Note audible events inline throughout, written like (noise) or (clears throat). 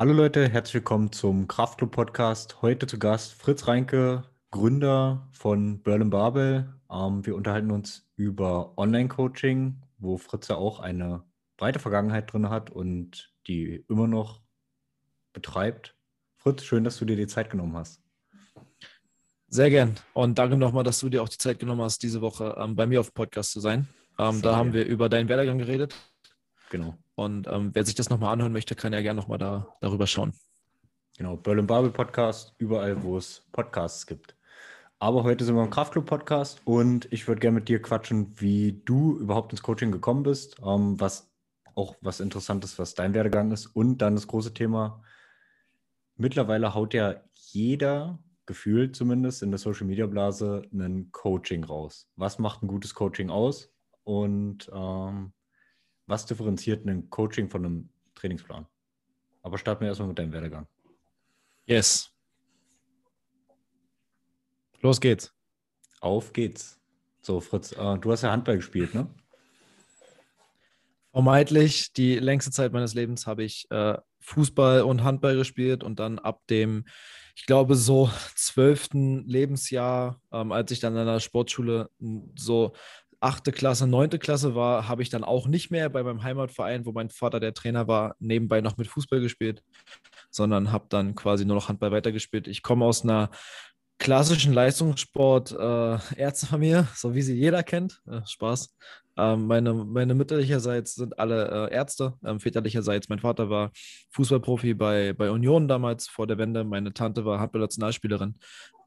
Hallo Leute, herzlich willkommen zum Kraftclub Podcast. Heute zu Gast Fritz Reinke, Gründer von Berlin Babel. Ähm, wir unterhalten uns über Online-Coaching, wo Fritz ja auch eine breite Vergangenheit drin hat und die immer noch betreibt. Fritz, schön, dass du dir die Zeit genommen hast. Sehr gern. Und danke nochmal, dass du dir auch die Zeit genommen hast, diese Woche ähm, bei mir auf Podcast zu sein. Ähm, da haben wir über deinen Werdegang geredet. Genau. Und ähm, wer sich das nochmal anhören möchte, kann ja gerne nochmal da, darüber schauen. Genau, Berlin Babel Podcast, überall, wo es Podcasts gibt. Aber heute sind wir im Kraftclub Podcast und ich würde gerne mit dir quatschen, wie du überhaupt ins Coaching gekommen bist, ähm, was auch was Interessantes, was dein Werdegang ist und dann das große Thema. Mittlerweile haut ja jeder gefühlt zumindest in der Social Media Blase ein Coaching raus. Was macht ein gutes Coaching aus und ähm, was differenziert ein Coaching von einem Trainingsplan? Aber starten wir erstmal mit deinem Werdegang. Yes. Los geht's. Auf geht's. So, Fritz, äh, du hast ja Handball gespielt, ne? Vermeintlich die längste Zeit meines Lebens habe ich äh, Fußball und Handball gespielt und dann ab dem, ich glaube, so (laughs) zwölften Lebensjahr, ähm, als ich dann an der Sportschule so achte Klasse, neunte Klasse war, habe ich dann auch nicht mehr bei meinem Heimatverein, wo mein Vater der Trainer war, nebenbei noch mit Fußball gespielt, sondern habe dann quasi nur noch Handball weitergespielt. Ich komme aus einer klassischen Leistungssport äh, Ärztefamilie, (laughs) so wie sie jeder kennt. Äh, Spaß. Ähm, meine, meine mütterlicherseits sind alle äh, Ärzte. Ähm, väterlicherseits, mein Vater war Fußballprofi bei, bei Union damals vor der Wende. Meine Tante war Handball-Nationalspielerin.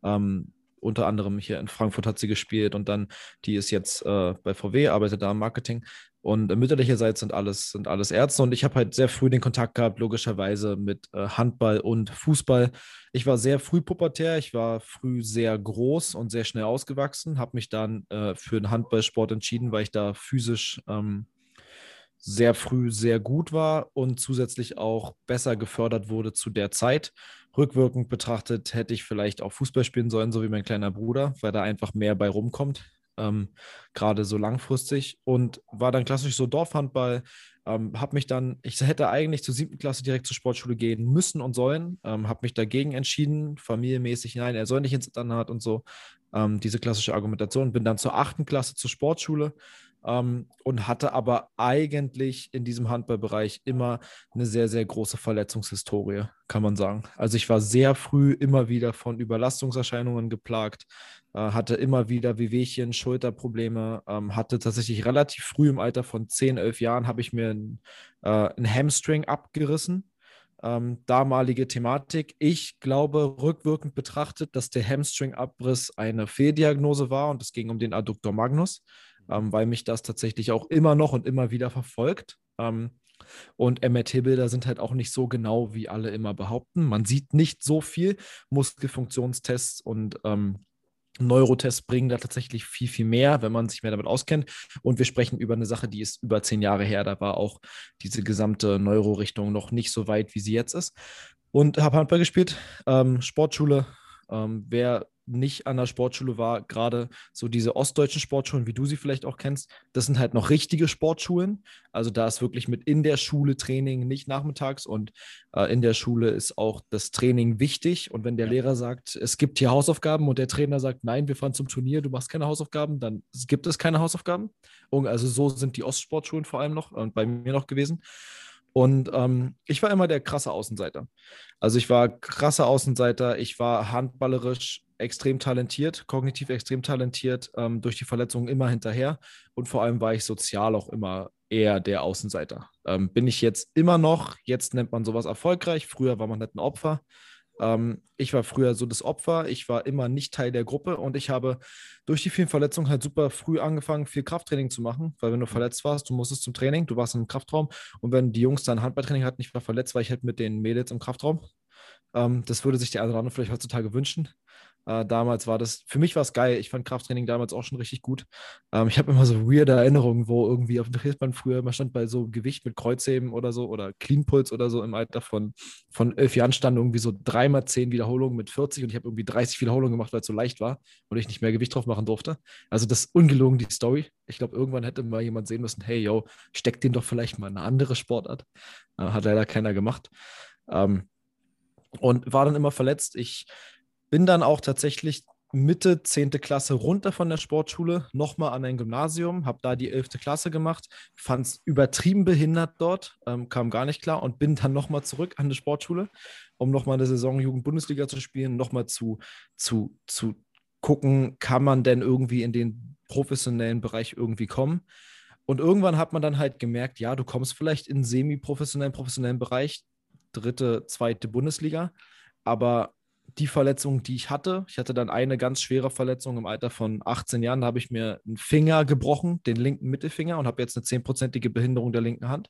Ähm, unter anderem hier in Frankfurt hat sie gespielt und dann, die ist jetzt äh, bei VW, arbeitet da im Marketing. Und mütterlicherseits sind alles, sind alles Ärzte. Und ich habe halt sehr früh den Kontakt gehabt, logischerweise mit äh, Handball und Fußball. Ich war sehr früh pubertär, ich war früh sehr groß und sehr schnell ausgewachsen, habe mich dann äh, für den Handballsport entschieden, weil ich da physisch ähm, sehr früh sehr gut war und zusätzlich auch besser gefördert wurde zu der Zeit. Rückwirkend betrachtet hätte ich vielleicht auch Fußball spielen sollen, so wie mein kleiner Bruder, weil da einfach mehr bei rumkommt, ähm, gerade so langfristig. Und war dann klassisch so Dorfhandball. Ähm, habe mich dann, ich hätte eigentlich zur siebten Klasse direkt zur Sportschule gehen müssen und sollen, ähm, habe mich dagegen entschieden, familienmäßig, nein, er soll nicht ins Internat und so. Ähm, diese klassische Argumentation. Bin dann zur achten Klasse zur Sportschule ähm, und hatte aber eigentlich in diesem Handballbereich immer eine sehr, sehr große Verletzungshistorie, kann man sagen. Also ich war sehr früh immer wieder von Überlastungserscheinungen geplagt, äh, hatte immer wieder Wehwehchen, Schulterprobleme, ähm, hatte tatsächlich relativ früh im Alter von 10, 11 Jahren habe ich mir ein, äh, Hamstring abgerissen. Ähm, damalige Thematik. Ich glaube, rückwirkend betrachtet, dass der Hamstring-Abriss eine Fehldiagnose war und es ging um den Adductor Magnus ähm, weil mich das tatsächlich auch immer noch und immer wieder verfolgt. Ähm, und MRT-Bilder sind halt auch nicht so genau, wie alle immer behaupten. Man sieht nicht so viel. Muskelfunktionstests und ähm, Neurotests bringen da tatsächlich viel, viel mehr, wenn man sich mehr damit auskennt. Und wir sprechen über eine Sache, die ist über zehn Jahre her. Da war auch diese gesamte Neurorichtung noch nicht so weit, wie sie jetzt ist. Und habe Handball gespielt, ähm, Sportschule. Ähm, wer nicht an der Sportschule war, gerade so diese ostdeutschen Sportschulen, wie du sie vielleicht auch kennst, das sind halt noch richtige Sportschulen. Also da ist wirklich mit in der Schule Training, nicht nachmittags. Und äh, in der Schule ist auch das Training wichtig. Und wenn der Lehrer sagt, es gibt hier Hausaufgaben und der Trainer sagt, nein, wir fahren zum Turnier, du machst keine Hausaufgaben, dann gibt es keine Hausaufgaben. Und also so sind die Ostsportschulen vor allem noch und bei mir noch gewesen. Und ähm, ich war immer der krasse Außenseiter. Also ich war krasser Außenseiter, ich war handballerisch extrem talentiert, kognitiv extrem talentiert, ähm, durch die Verletzungen immer hinterher. Und vor allem war ich sozial auch immer eher der Außenseiter. Ähm, bin ich jetzt immer noch, jetzt nennt man sowas erfolgreich, früher war man nicht ein Opfer. Ähm, ich war früher so das Opfer, ich war immer nicht Teil der Gruppe und ich habe durch die vielen Verletzungen halt super früh angefangen, viel Krafttraining zu machen, weil wenn du verletzt warst, du musstest zum Training, du warst im Kraftraum und wenn die Jungs dann Handballtraining hatten, ich war verletzt, war ich halt mit den Mädels im Kraftraum. Ähm, das würde sich der eine oder andere vielleicht heutzutage wünschen. Äh, damals war das, für mich war es geil. Ich fand Krafttraining damals auch schon richtig gut. Ähm, ich habe immer so weirde Erinnerungen, wo irgendwie auf dem Trainingsband früher immer stand bei so Gewicht mit Kreuzheben oder so oder Clean Puls oder so im Alter von, von elf Jahren stand irgendwie so dreimal zehn Wiederholungen mit 40 und ich habe irgendwie 30 Wiederholungen gemacht, weil es so leicht war und ich nicht mehr Gewicht drauf machen durfte. Also das ist ungelogen, die Story. Ich glaube, irgendwann hätte mal jemand sehen müssen, hey, yo, steck den doch vielleicht mal eine andere Sportart. Äh, hat leider keiner gemacht. Ähm, und war dann immer verletzt. Ich bin dann auch tatsächlich Mitte 10. Klasse runter von der Sportschule, nochmal an ein Gymnasium, habe da die 11. Klasse gemacht, fand es übertrieben behindert dort, ähm, kam gar nicht klar und bin dann nochmal zurück an die Sportschule, um nochmal eine Saison Jugend-Bundesliga zu spielen, nochmal zu, zu, zu gucken, kann man denn irgendwie in den professionellen Bereich irgendwie kommen. Und irgendwann hat man dann halt gemerkt, ja, du kommst vielleicht in semi-professionellen, professionellen Bereich, dritte, zweite Bundesliga, aber die Verletzung, die ich hatte, ich hatte dann eine ganz schwere Verletzung im Alter von 18 Jahren, da habe ich mir einen Finger gebrochen, den linken Mittelfinger und habe jetzt eine zehnprozentige Behinderung der linken Hand.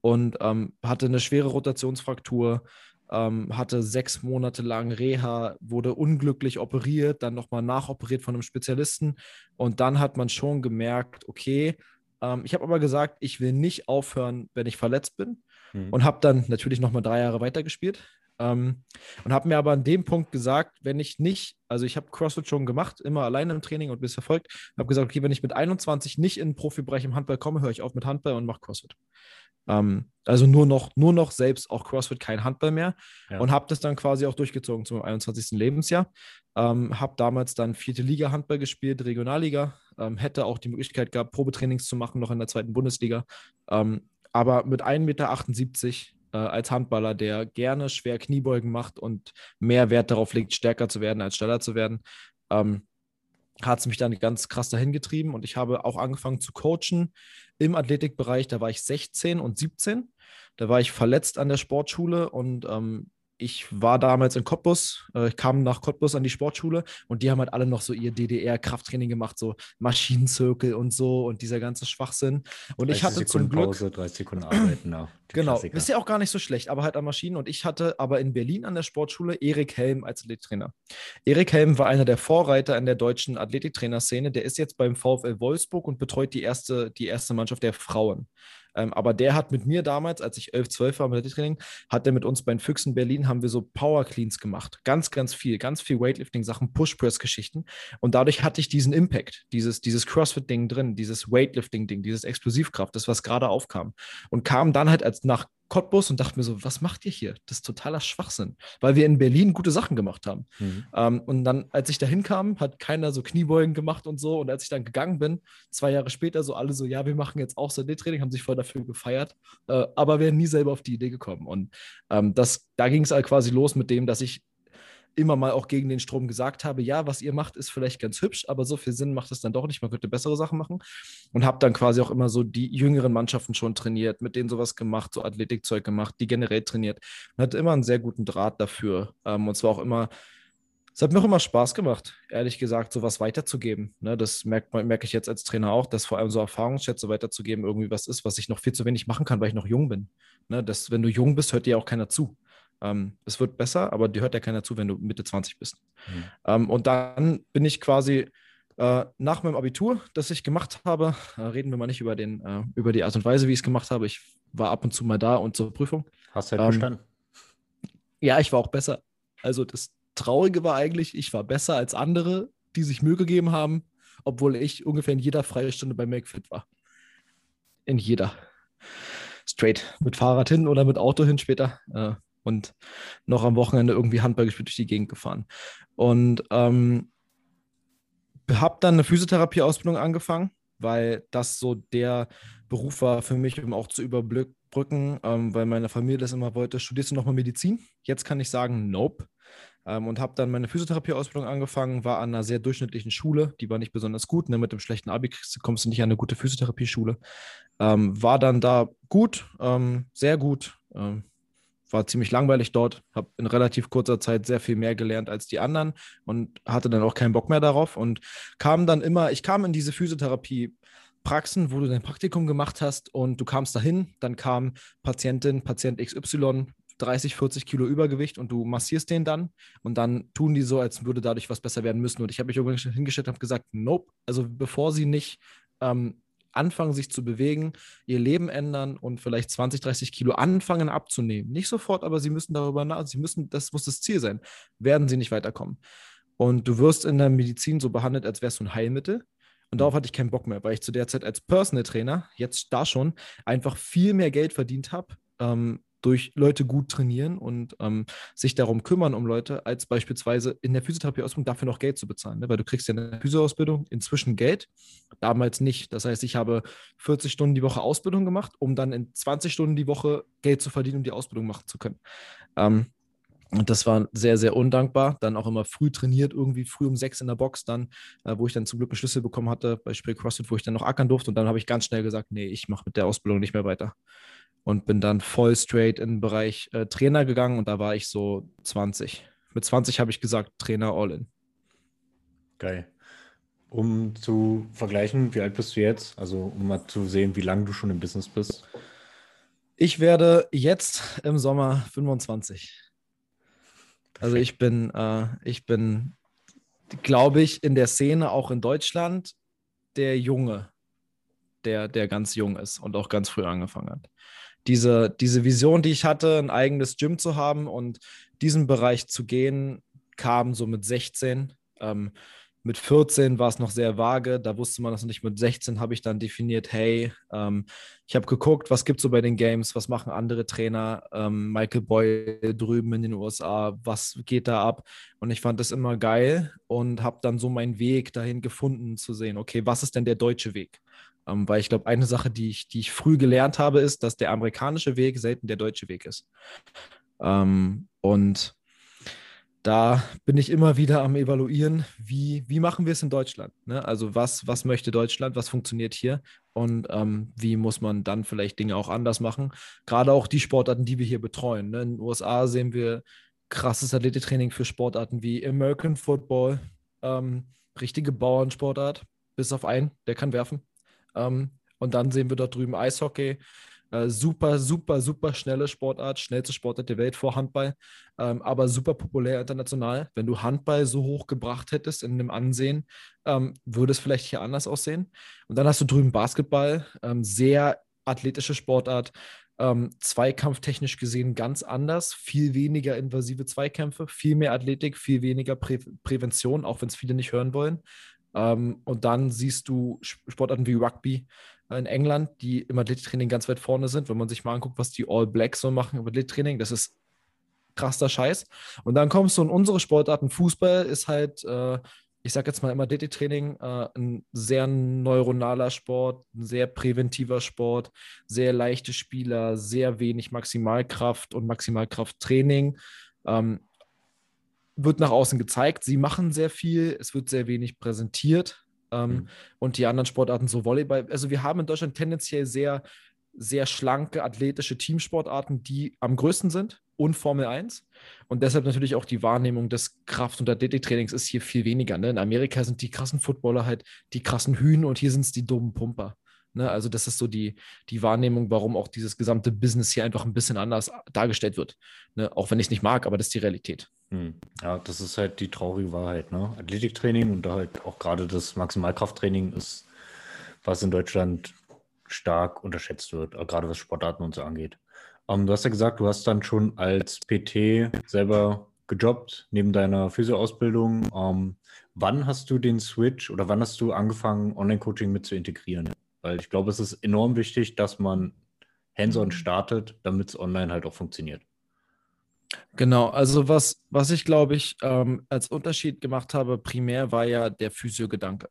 Und ähm, hatte eine schwere Rotationsfraktur, ähm, hatte sechs Monate lang Reha, wurde unglücklich operiert, dann nochmal nachoperiert von einem Spezialisten. Und dann hat man schon gemerkt, okay, ähm, ich habe aber gesagt, ich will nicht aufhören, wenn ich verletzt bin. Mhm. und habe dann natürlich nochmal drei Jahre weitergespielt ähm, und habe mir aber an dem Punkt gesagt, wenn ich nicht, also ich habe CrossFit schon gemacht, immer alleine im Training und bis verfolgt, habe gesagt, okay, wenn ich mit 21 nicht in den Profibereich im Handball komme, höre ich auf mit Handball und mache CrossFit. Ähm, also nur noch, nur noch selbst auch CrossFit, kein Handball mehr. Ja. Und habe das dann quasi auch durchgezogen zum 21. Lebensjahr. Ähm, habe damals dann vierte Liga Handball gespielt, Regionalliga. Ähm, hätte auch die Möglichkeit gehabt, Probetrainings zu machen, noch in der zweiten Bundesliga. Ähm, aber mit 1,78 Meter äh, als Handballer, der gerne schwer Kniebeugen macht und mehr Wert darauf legt, stärker zu werden als schneller zu werden, ähm, hat es mich dann ganz krass dahin getrieben und ich habe auch angefangen zu coachen im Athletikbereich. Da war ich 16 und 17. Da war ich verletzt an der Sportschule und ähm, ich war damals in Cottbus, äh, ich kam nach Cottbus an die Sportschule und die haben halt alle noch so ihr DDR-Krafttraining gemacht, so Maschinenzirkel und so und dieser ganze Schwachsinn. Und ich hatte Sekunden zum Glück. Pause, 30 Sekunden arbeiten. Ja, genau, Klassiker. ist ja auch gar nicht so schlecht, aber halt an Maschinen. Und ich hatte aber in Berlin an der Sportschule Erik Helm als Athletiktrainer. Erik Helm war einer der Vorreiter in der deutschen Athletiktrainerszene. Der ist jetzt beim VfL Wolfsburg und betreut die erste, die erste Mannschaft der Frauen. Ähm, aber der hat mit mir damals, als ich 11, 12 war mit Training, hat er mit uns bei den Füchsen Berlin, haben wir so Power Cleans gemacht. Ganz, ganz viel, ganz viel Weightlifting-Sachen, Push-Press-Geschichten. Und dadurch hatte ich diesen Impact, dieses, dieses CrossFit-Ding drin, dieses Weightlifting-Ding, dieses Explosivkraft, das, was gerade aufkam. Und kam dann halt als nach Cottbus und dachte mir so, was macht ihr hier? Das ist totaler Schwachsinn, weil wir in Berlin gute Sachen gemacht haben. Mhm. Ähm, und dann, als ich da hinkam, hat keiner so Kniebeugen gemacht und so. Und als ich dann gegangen bin, zwei Jahre später, so alle so, ja, wir machen jetzt auch so training haben sich voll dafür gefeiert, äh, aber wären nie selber auf die Idee gekommen. Und ähm, das, da ging es halt quasi los mit dem, dass ich immer mal auch gegen den Strom gesagt habe, ja, was ihr macht, ist vielleicht ganz hübsch, aber so viel Sinn macht es dann doch nicht. Man könnte bessere Sachen machen. Und habe dann quasi auch immer so die jüngeren Mannschaften schon trainiert, mit denen sowas gemacht, so Athletikzeug gemacht, die generell trainiert. Und hatte immer einen sehr guten Draht dafür. Ähm, und zwar auch immer, es hat mir auch immer Spaß gemacht, ehrlich gesagt, sowas weiterzugeben. Ne, das merkt, merke ich jetzt als Trainer auch, dass vor allem so Erfahrungsschätze weiterzugeben irgendwie was ist, was ich noch viel zu wenig machen kann, weil ich noch jung bin. Ne, das, wenn du jung bist, hört dir auch keiner zu. Ähm, es wird besser, aber dir hört ja keiner zu, wenn du Mitte 20 bist. Mhm. Ähm, und dann bin ich quasi äh, nach meinem Abitur, das ich gemacht habe, äh, reden wir mal nicht über, den, äh, über die Art und Weise, wie ich es gemacht habe. Ich war ab und zu mal da und zur Prüfung. Hast du halt ähm, bestanden? Ja, ich war auch besser. Also das Traurige war eigentlich, ich war besser als andere, die sich Mühe gegeben haben, obwohl ich ungefähr in jeder freie Stunde bei MakeFit war. In jeder. Straight. Mit Fahrrad hin oder mit Auto hin später. Äh, und noch am Wochenende irgendwie Handball gespielt durch die Gegend gefahren. Und ähm, habe dann eine Physiotherapie-Ausbildung angefangen, weil das so der Beruf war für mich, um auch zu überbrücken, ähm, weil meine Familie das immer wollte. Studierst du nochmal Medizin? Jetzt kann ich sagen, nope. Ähm, und habe dann meine Physiotherapie-Ausbildung angefangen, war an einer sehr durchschnittlichen Schule, die war nicht besonders gut. Ne? Mit dem schlechten Abi kommst du nicht an eine gute Physiotherapie-Schule. Ähm, war dann da gut, ähm, sehr gut ähm, war ziemlich langweilig dort, habe in relativ kurzer Zeit sehr viel mehr gelernt als die anderen und hatte dann auch keinen Bock mehr darauf und kam dann immer, ich kam in diese Physiotherapie Praxen, wo du dein Praktikum gemacht hast und du kamst dahin, dann kam Patientin, Patient XY, 30, 40 Kilo Übergewicht und du massierst den dann und dann tun die so, als würde dadurch was besser werden müssen. Und ich habe mich irgendwann hingestellt und habe gesagt, nope, also bevor sie nicht ähm, anfangen, sich zu bewegen, ihr Leben ändern und vielleicht 20, 30 Kilo anfangen abzunehmen. Nicht sofort, aber sie müssen darüber nach, sie müssen, das muss das Ziel sein, werden sie nicht weiterkommen. Und du wirst in der Medizin so behandelt, als wärst du ein Heilmittel. Und darauf hatte ich keinen Bock mehr, weil ich zu der Zeit als Personal Trainer, jetzt da schon, einfach viel mehr Geld verdient habe, ähm, durch Leute gut trainieren und ähm, sich darum kümmern um Leute, als beispielsweise in der Physiotherapie-Ausbildung dafür noch Geld zu bezahlen. Ne? Weil du kriegst ja in der Physioausbildung inzwischen Geld, damals nicht. Das heißt, ich habe 40 Stunden die Woche Ausbildung gemacht, um dann in 20 Stunden die Woche Geld zu verdienen, um die Ausbildung machen zu können. Ähm, und das war sehr, sehr undankbar. Dann auch immer früh trainiert, irgendwie früh um sechs in der Box, dann, äh, wo ich dann zum Glück einen Schlüssel bekommen hatte bei Spiel CrossFit, wo ich dann noch ackern durfte. Und dann habe ich ganz schnell gesagt, nee, ich mache mit der Ausbildung nicht mehr weiter. Und bin dann voll straight in den Bereich äh, Trainer gegangen und da war ich so 20. Mit 20 habe ich gesagt, Trainer all in. Geil. Um zu vergleichen, wie alt bist du jetzt? Also um mal zu sehen, wie lange du schon im Business bist. Ich werde jetzt im Sommer 25. Also ich bin, äh, ich bin, glaube ich, in der Szene auch in Deutschland der Junge, der, der ganz jung ist und auch ganz früh angefangen hat. Diese, diese Vision, die ich hatte, ein eigenes Gym zu haben und diesen Bereich zu gehen, kam so mit 16. Ähm, mit 14 war es noch sehr vage, da wusste man das noch nicht. Mit 16 habe ich dann definiert, hey, ähm, ich habe geguckt, was gibt es so bei den Games, was machen andere Trainer, ähm, Michael Boyle drüben in den USA, was geht da ab? Und ich fand das immer geil und habe dann so meinen Weg dahin gefunden zu sehen, okay, was ist denn der deutsche Weg? Ähm, weil ich glaube, eine Sache, die ich, die ich früh gelernt habe, ist, dass der amerikanische Weg selten der deutsche Weg ist. Ähm, und da bin ich immer wieder am Evaluieren, wie, wie machen wir es in Deutschland? Ne? Also was, was möchte Deutschland, was funktioniert hier und ähm, wie muss man dann vielleicht Dinge auch anders machen? Gerade auch die Sportarten, die wir hier betreuen. Ne? In den USA sehen wir krasses Athletiktraining für Sportarten wie American Football, ähm, richtige Bauernsportart, bis auf einen, der kann werfen. Ähm, und dann sehen wir dort drüben Eishockey, äh, super, super, super schnelle Sportart, schnellste Sportart der Welt vor Handball, ähm, aber super populär international. Wenn du Handball so hoch gebracht hättest in dem Ansehen, ähm, würde es vielleicht hier anders aussehen. Und dann hast du drüben Basketball, ähm, sehr athletische Sportart, ähm, zweikampftechnisch gesehen ganz anders, viel weniger invasive Zweikämpfe, viel mehr Athletik, viel weniger Prä Prävention, auch wenn es viele nicht hören wollen. Ähm, und dann siehst du Sportarten wie Rugby, in England, die im Athletiktraining ganz weit vorne sind. Wenn man sich mal anguckt, was die All Blacks so machen im Athletiktraining, das ist krasser Scheiß. Und dann kommst du in unsere Sportarten. Fußball ist halt, äh, ich sag jetzt mal im Athletiktraining, äh, ein sehr neuronaler Sport, ein sehr präventiver Sport, sehr leichte Spieler, sehr wenig Maximalkraft und Maximalkrafttraining. Ähm, wird nach außen gezeigt. Sie machen sehr viel, es wird sehr wenig präsentiert. Ähm, mhm. Und die anderen Sportarten, so Volleyball. Also wir haben in Deutschland tendenziell sehr, sehr schlanke athletische Teamsportarten, die am größten sind und Formel 1. Und deshalb natürlich auch die Wahrnehmung des Kraft- und Athletiktrainings ist hier viel weniger. Ne? In Amerika sind die krassen Footballer halt die krassen Hühn und hier sind es die dummen Pumper. Ne? Also das ist so die, die Wahrnehmung, warum auch dieses gesamte Business hier einfach ein bisschen anders dargestellt wird. Ne? Auch wenn ich es nicht mag, aber das ist die Realität. Hm. Ja, das ist halt die traurige Wahrheit. Ne? Athletiktraining und halt auch gerade das Maximalkrafttraining ist, was in Deutschland stark unterschätzt wird, äh, gerade was Sportarten und so angeht. Ähm, du hast ja gesagt, du hast dann schon als PT selber gejobbt, neben deiner Physioausbildung. Ähm, wann hast du den Switch oder wann hast du angefangen, Online-Coaching mit zu integrieren? Weil ich glaube, es ist enorm wichtig, dass man hands-on startet, damit es online halt auch funktioniert. Genau, also was, was ich glaube ich ähm, als Unterschied gemacht habe, primär war ja der Physio-Gedanke.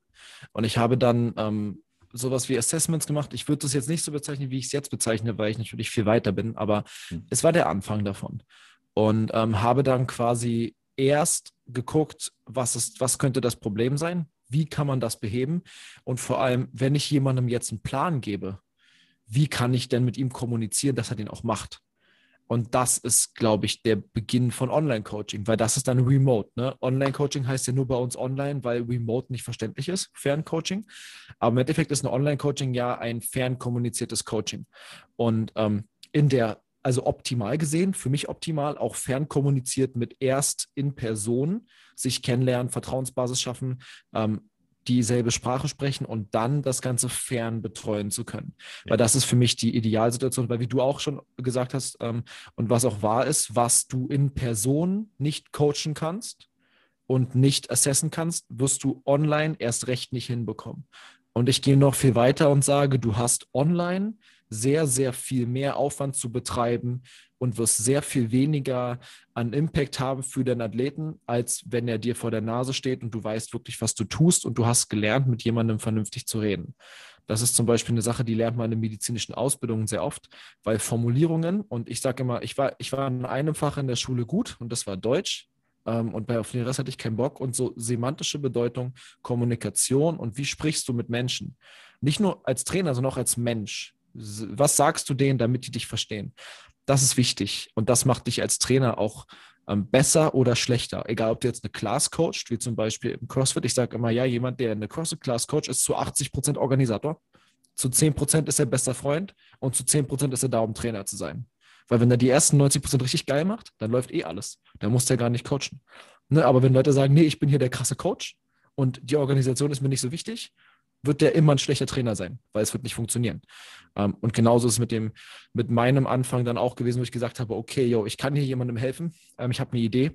Und ich habe dann ähm, sowas wie Assessments gemacht. Ich würde das jetzt nicht so bezeichnen, wie ich es jetzt bezeichne, weil ich natürlich viel weiter bin, aber mhm. es war der Anfang davon. Und ähm, habe dann quasi erst geguckt, was, ist, was könnte das Problem sein, wie kann man das beheben und vor allem, wenn ich jemandem jetzt einen Plan gebe, wie kann ich denn mit ihm kommunizieren, dass er den auch macht? Und das ist, glaube ich, der Beginn von Online-Coaching, weil das ist dann Remote. Ne? Online-Coaching heißt ja nur bei uns online, weil Remote nicht verständlich ist, Ferncoaching. Aber im Endeffekt ist ein Online-Coaching ja ein fernkommuniziertes Coaching. Und ähm, in der, also optimal gesehen, für mich optimal, auch fernkommuniziert mit erst in Person, sich kennenlernen, Vertrauensbasis schaffen, ähm, dieselbe Sprache sprechen und dann das Ganze fern betreuen zu können. Ja. Weil das ist für mich die Idealsituation, weil wie du auch schon gesagt hast ähm, und was auch wahr ist, was du in Person nicht coachen kannst und nicht assessen kannst, wirst du online erst recht nicht hinbekommen. Und ich gehe noch viel weiter und sage, du hast online sehr, sehr viel mehr Aufwand zu betreiben und wirst sehr viel weniger an Impact haben für den Athleten, als wenn er dir vor der Nase steht und du weißt wirklich, was du tust und du hast gelernt, mit jemandem vernünftig zu reden. Das ist zum Beispiel eine Sache, die lernt man in medizinischen Ausbildungen sehr oft, weil Formulierungen, und ich sage immer, ich war, ich war in einem Fach in der Schule gut und das war Deutsch. Ähm, und bei auf den Rest hatte ich keinen Bock. Und so semantische Bedeutung, Kommunikation und wie sprichst du mit Menschen? Nicht nur als Trainer, sondern auch als Mensch. Was sagst du denen, damit die dich verstehen? Das ist wichtig. Und das macht dich als Trainer auch ähm, besser oder schlechter. Egal, ob du jetzt eine Class coacht, wie zum Beispiel im CrossFit. Ich sage immer, ja, jemand, der eine CrossFit-Class coacht, ist zu 80 Prozent Organisator. Zu 10 Prozent ist er bester Freund und zu 10 Prozent ist er da, um Trainer zu sein. Weil wenn er die ersten 90 Prozent richtig geil macht, dann läuft eh alles. Dann muss der gar nicht coachen. Ne? Aber wenn Leute sagen, nee, ich bin hier der krasse Coach und die Organisation ist mir nicht so wichtig, wird der immer ein schlechter Trainer sein, weil es wird nicht funktionieren. Ähm, und genauso ist es mit dem, mit meinem Anfang dann auch gewesen, wo ich gesagt habe, okay, yo, ich kann hier jemandem helfen, ähm, ich habe eine Idee.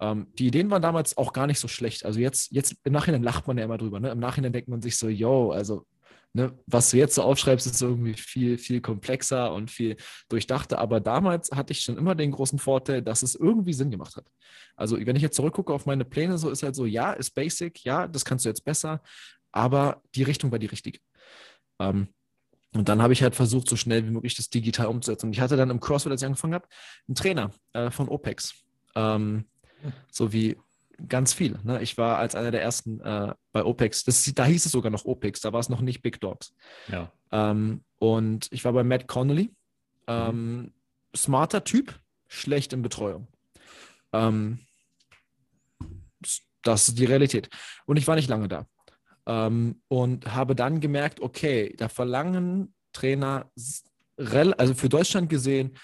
Ähm, die Ideen waren damals auch gar nicht so schlecht. Also jetzt, jetzt im Nachhinein lacht man ja immer drüber. Ne? Im Nachhinein denkt man sich so, yo, also Ne, was du jetzt so aufschreibst, ist irgendwie viel, viel komplexer und viel durchdachter. Aber damals hatte ich schon immer den großen Vorteil, dass es irgendwie Sinn gemacht hat. Also, wenn ich jetzt zurückgucke auf meine Pläne, so ist halt so, ja, ist basic, ja, das kannst du jetzt besser, aber die Richtung war die richtige. Ähm, und dann habe ich halt versucht, so schnell wie möglich das digital umzusetzen. Und ich hatte dann im CrossFit, als ich angefangen habe, einen Trainer äh, von OPEX. Ähm, so wie ganz viel. Ne? Ich war als einer der ersten äh, bei OPEX. Das, da hieß es sogar noch OPEX, da war es noch nicht Big Dogs. Ja. Ähm, und ich war bei Matt Connolly. Ähm, mhm. Smarter Typ, schlecht in Betreuung. Ähm, das ist die Realität. Und ich war nicht lange da. Ähm, und habe dann gemerkt, okay, da verlangen Trainer, also für Deutschland gesehen,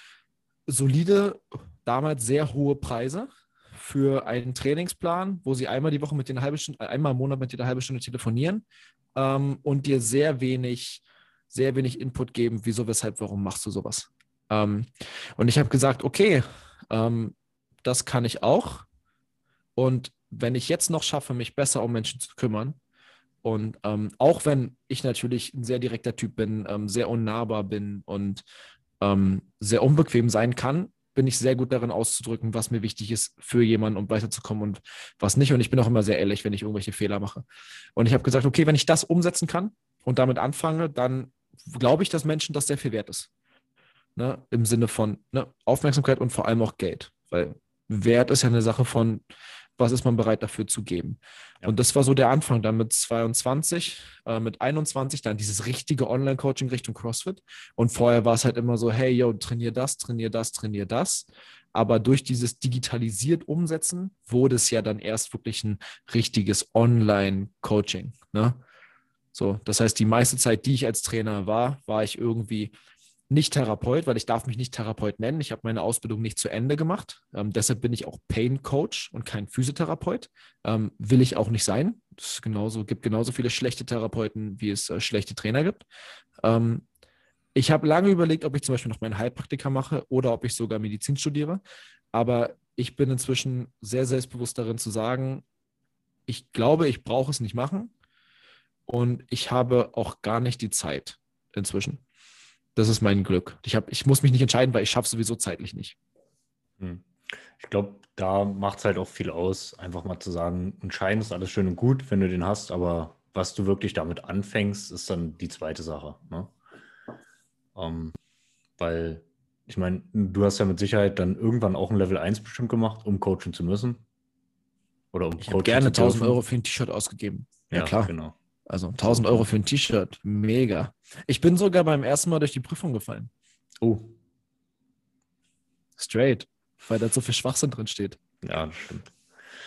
solide, damals sehr hohe Preise für einen Trainingsplan, wo sie einmal die Woche mit dir eine halbe Stunde, einmal im Monat mit dir eine halbe Stunde telefonieren ähm, und dir sehr wenig, sehr wenig Input geben, wieso, weshalb, warum machst du sowas. Ähm, und ich habe gesagt, okay, ähm, das kann ich auch. Und wenn ich jetzt noch schaffe, mich besser um Menschen zu kümmern, und ähm, auch wenn ich natürlich ein sehr direkter Typ bin, ähm, sehr unnahbar bin und ähm, sehr unbequem sein kann, bin ich sehr gut darin auszudrücken, was mir wichtig ist für jemanden, um weiterzukommen und was nicht. Und ich bin auch immer sehr ehrlich, wenn ich irgendwelche Fehler mache. Und ich habe gesagt, okay, wenn ich das umsetzen kann und damit anfange, dann glaube ich, dass Menschen das sehr viel wert ist. Ne? Im Sinne von ne? Aufmerksamkeit und vor allem auch Geld. Weil Wert ist ja eine Sache von, was ist man bereit dafür zu geben. Ja. Und das war so der Anfang dann mit 22, äh, mit 21 dann dieses richtige Online-Coaching Richtung CrossFit. Und vorher war es halt immer so, hey, yo, trainier das, trainier das, trainier das. Aber durch dieses digitalisiert Umsetzen wurde es ja dann erst wirklich ein richtiges Online-Coaching. Ne? So, das heißt, die meiste Zeit, die ich als Trainer war, war ich irgendwie nicht Therapeut, weil ich darf mich nicht Therapeut nennen. Ich habe meine Ausbildung nicht zu Ende gemacht. Ähm, deshalb bin ich auch Pain Coach und kein Physiotherapeut. Ähm, will ich auch nicht sein. Es genauso, gibt genauso viele schlechte Therapeuten, wie es äh, schlechte Trainer gibt. Ähm, ich habe lange überlegt, ob ich zum Beispiel noch meinen Heilpraktiker mache oder ob ich sogar Medizin studiere. Aber ich bin inzwischen sehr selbstbewusst darin zu sagen, ich glaube, ich brauche es nicht machen. Und ich habe auch gar nicht die Zeit inzwischen. Das ist mein Glück. Ich, hab, ich muss mich nicht entscheiden, weil ich schaffe sowieso zeitlich nicht. Hm. Ich glaube, da macht es halt auch viel aus, einfach mal zu sagen, ein Schein ist alles schön und gut, wenn du den hast, aber was du wirklich damit anfängst, ist dann die zweite Sache. Ne? Ähm, weil, ich meine, du hast ja mit Sicherheit dann irgendwann auch ein Level 1 bestimmt gemacht, um coachen zu müssen. Oder um ich habe gerne 1000 Euro für ein T-Shirt ausgegeben. Ja, ja, klar. Genau. Also 1000 Euro für ein T-Shirt. Mega. Ich bin sogar beim ersten Mal durch die Prüfung gefallen. Oh. Straight. Weil da so viel Schwachsinn drin steht. Ja, das stimmt.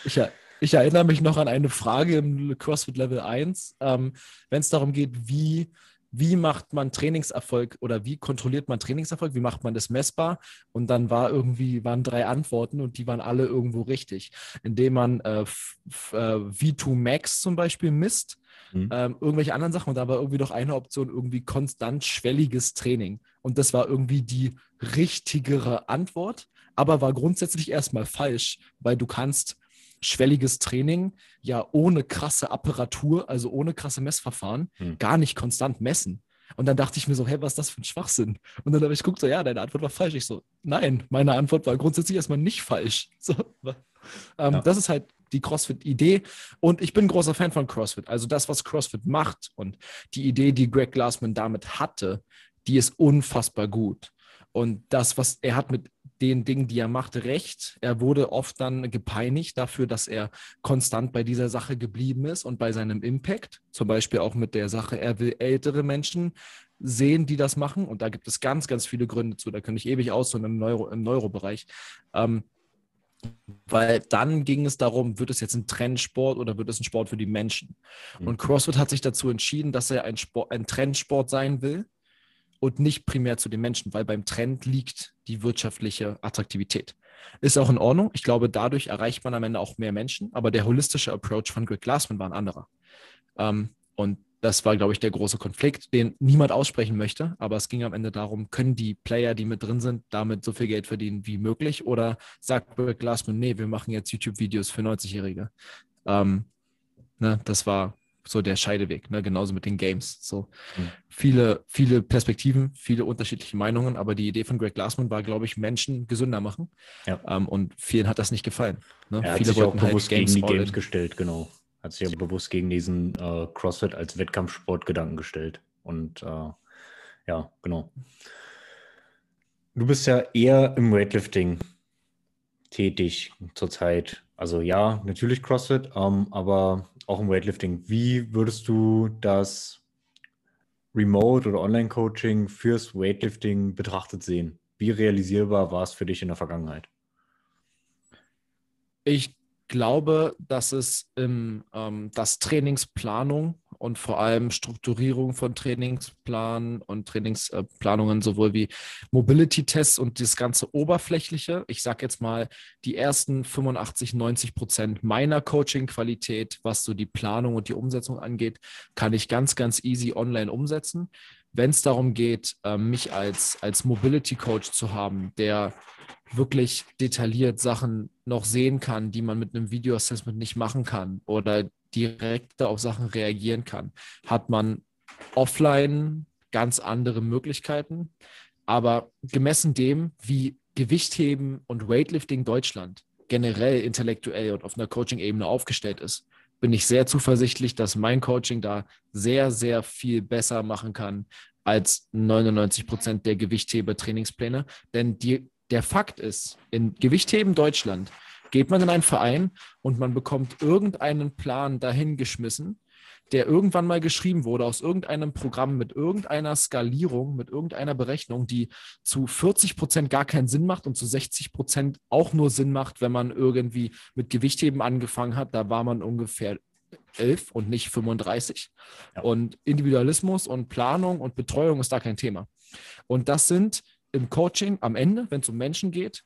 Ich, ich erinnere mich noch an eine Frage im CrossFit Level 1, ähm, wenn es darum geht, wie wie macht man Trainingserfolg oder wie kontrolliert man Trainingserfolg, wie macht man das messbar? Und dann war irgendwie, waren drei Antworten und die waren alle irgendwo richtig, indem man äh, äh V2 Max zum Beispiel misst, mhm. ähm, irgendwelche anderen Sachen und da war irgendwie noch eine Option, irgendwie konstant schwelliges Training. Und das war irgendwie die richtigere Antwort, aber war grundsätzlich erstmal falsch, weil du kannst schwelliges Training ja ohne krasse Apparatur, also ohne krasse Messverfahren, hm. gar nicht konstant messen. Und dann dachte ich mir so, hey, was ist das für ein Schwachsinn? Und dann habe ich geguckt, so, ja, deine Antwort war falsch. Ich so, nein, meine Antwort war grundsätzlich erstmal nicht falsch. (laughs) So, ähm, ja. Das ist halt die CrossFit-Idee. Und ich bin großer Fan von CrossFit. Also das, was CrossFit macht und die Idee, die Greg Glassman damit hatte, die ist unfassbar gut. Und das, was er hat mit den Dingen, die er macht, recht. Er wurde oft dann gepeinigt dafür, dass er konstant bei dieser Sache geblieben ist und bei seinem Impact. Zum Beispiel auch mit der Sache, er will ältere Menschen sehen, die das machen. Und da gibt es ganz, ganz viele Gründe zu. Da könnte ich ewig aus, im, Neuro, im Neurobereich. Ähm, weil dann ging es darum, wird es jetzt ein Trendsport oder wird es ein Sport für die Menschen? Mhm. Und CrossFit hat sich dazu entschieden, dass er ein, Sport, ein Trendsport sein will und nicht primär zu den Menschen, weil beim Trend liegt die wirtschaftliche Attraktivität. Ist auch in Ordnung. Ich glaube, dadurch erreicht man am Ende auch mehr Menschen, aber der holistische Approach von Greg Glassman war ein anderer. Ähm, und das war, glaube ich, der große Konflikt, den niemand aussprechen möchte. Aber es ging am Ende darum, können die Player, die mit drin sind, damit so viel Grund verdienen wie möglich? Oder sagt Greg Glassman, nee, wir machen jetzt YouTube-Videos für 90-Jährige. Ähm, ne, das war so der Scheideweg, ne? genauso mit den Games. So mhm. viele, viele Perspektiven, viele unterschiedliche Meinungen, aber die Idee von Greg Glassman war, glaube ich, Menschen gesünder machen. Ja. Ähm, und vielen hat das nicht gefallen. Ne? Er hat viele sich auch halt bewusst halt gegen die Games gestellt, genau. Hat sich ja bewusst gegen diesen äh, CrossFit als Wettkampfsport Gedanken gestellt. Und äh, ja, genau. Du bist ja eher im Weightlifting tätig zurzeit. Also ja, natürlich CrossFit, ähm, aber auch im Weightlifting. Wie würdest du das Remote- oder Online-Coaching fürs Weightlifting betrachtet sehen? Wie realisierbar war es für dich in der Vergangenheit? Ich glaube, dass es im, ähm, das Trainingsplanung und vor allem Strukturierung von Trainingsplanen und Trainingsplanungen, sowohl wie Mobility-Tests und das ganze Oberflächliche. Ich sage jetzt mal, die ersten 85, 90 Prozent meiner Coaching-Qualität, was so die Planung und die Umsetzung angeht, kann ich ganz, ganz easy online umsetzen. Wenn es darum geht, ähm, mich als, als Mobility-Coach zu haben, der wirklich detailliert Sachen noch sehen kann, die man mit einem Video-Assessment nicht machen kann oder direkt auf Sachen reagieren kann, hat man offline ganz andere Möglichkeiten. Aber gemessen dem, wie Gewichtheben und Weightlifting Deutschland generell intellektuell und auf einer Coaching-Ebene aufgestellt ist, bin ich sehr zuversichtlich, dass mein Coaching da sehr, sehr viel besser machen kann als 99 Prozent der Gewichthebe-Trainingspläne. Denn die, der Fakt ist, in Gewichtheben Deutschland geht man in einen Verein und man bekommt irgendeinen Plan dahingeschmissen, der irgendwann mal geschrieben wurde aus irgendeinem Programm mit irgendeiner Skalierung, mit irgendeiner Berechnung, die zu 40 Prozent gar keinen Sinn macht und zu 60 Prozent auch nur Sinn macht, wenn man irgendwie mit Gewichtheben angefangen hat. Da war man ungefähr 11 und nicht 35. Ja. Und Individualismus und Planung und Betreuung ist da kein Thema. Und das sind im Coaching am Ende, wenn es um Menschen geht,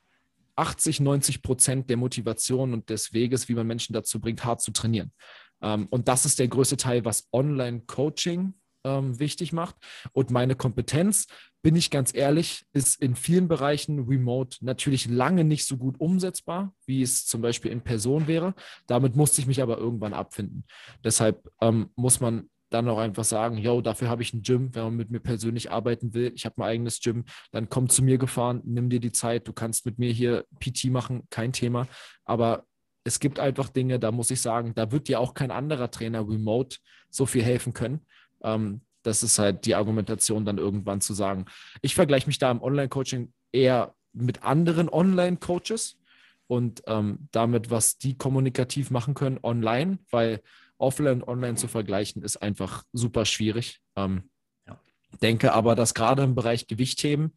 80, 90 Prozent der Motivation und des Weges, wie man Menschen dazu bringt, hart zu trainieren. Ähm, und das ist der größte Teil, was Online-Coaching ähm, wichtig macht. Und meine Kompetenz, bin ich ganz ehrlich, ist in vielen Bereichen remote natürlich lange nicht so gut umsetzbar, wie es zum Beispiel in Person wäre. Damit musste ich mich aber irgendwann abfinden. Deshalb ähm, muss man dann auch einfach sagen, yo, dafür habe ich ein Gym, wenn man mit mir persönlich arbeiten will, ich habe mein eigenes Gym, dann komm zu mir gefahren, nimm dir die Zeit, du kannst mit mir hier PT machen, kein Thema. Aber es gibt einfach Dinge, da muss ich sagen, da wird dir auch kein anderer Trainer remote so viel helfen können. Ähm, das ist halt die Argumentation, dann irgendwann zu sagen. Ich vergleiche mich da im Online-Coaching eher mit anderen Online-Coaches und ähm, damit, was die kommunikativ machen können online, weil offline und online zu vergleichen, ist einfach super schwierig. Ähm, ja. Denke aber, dass gerade im Bereich Gewichtheben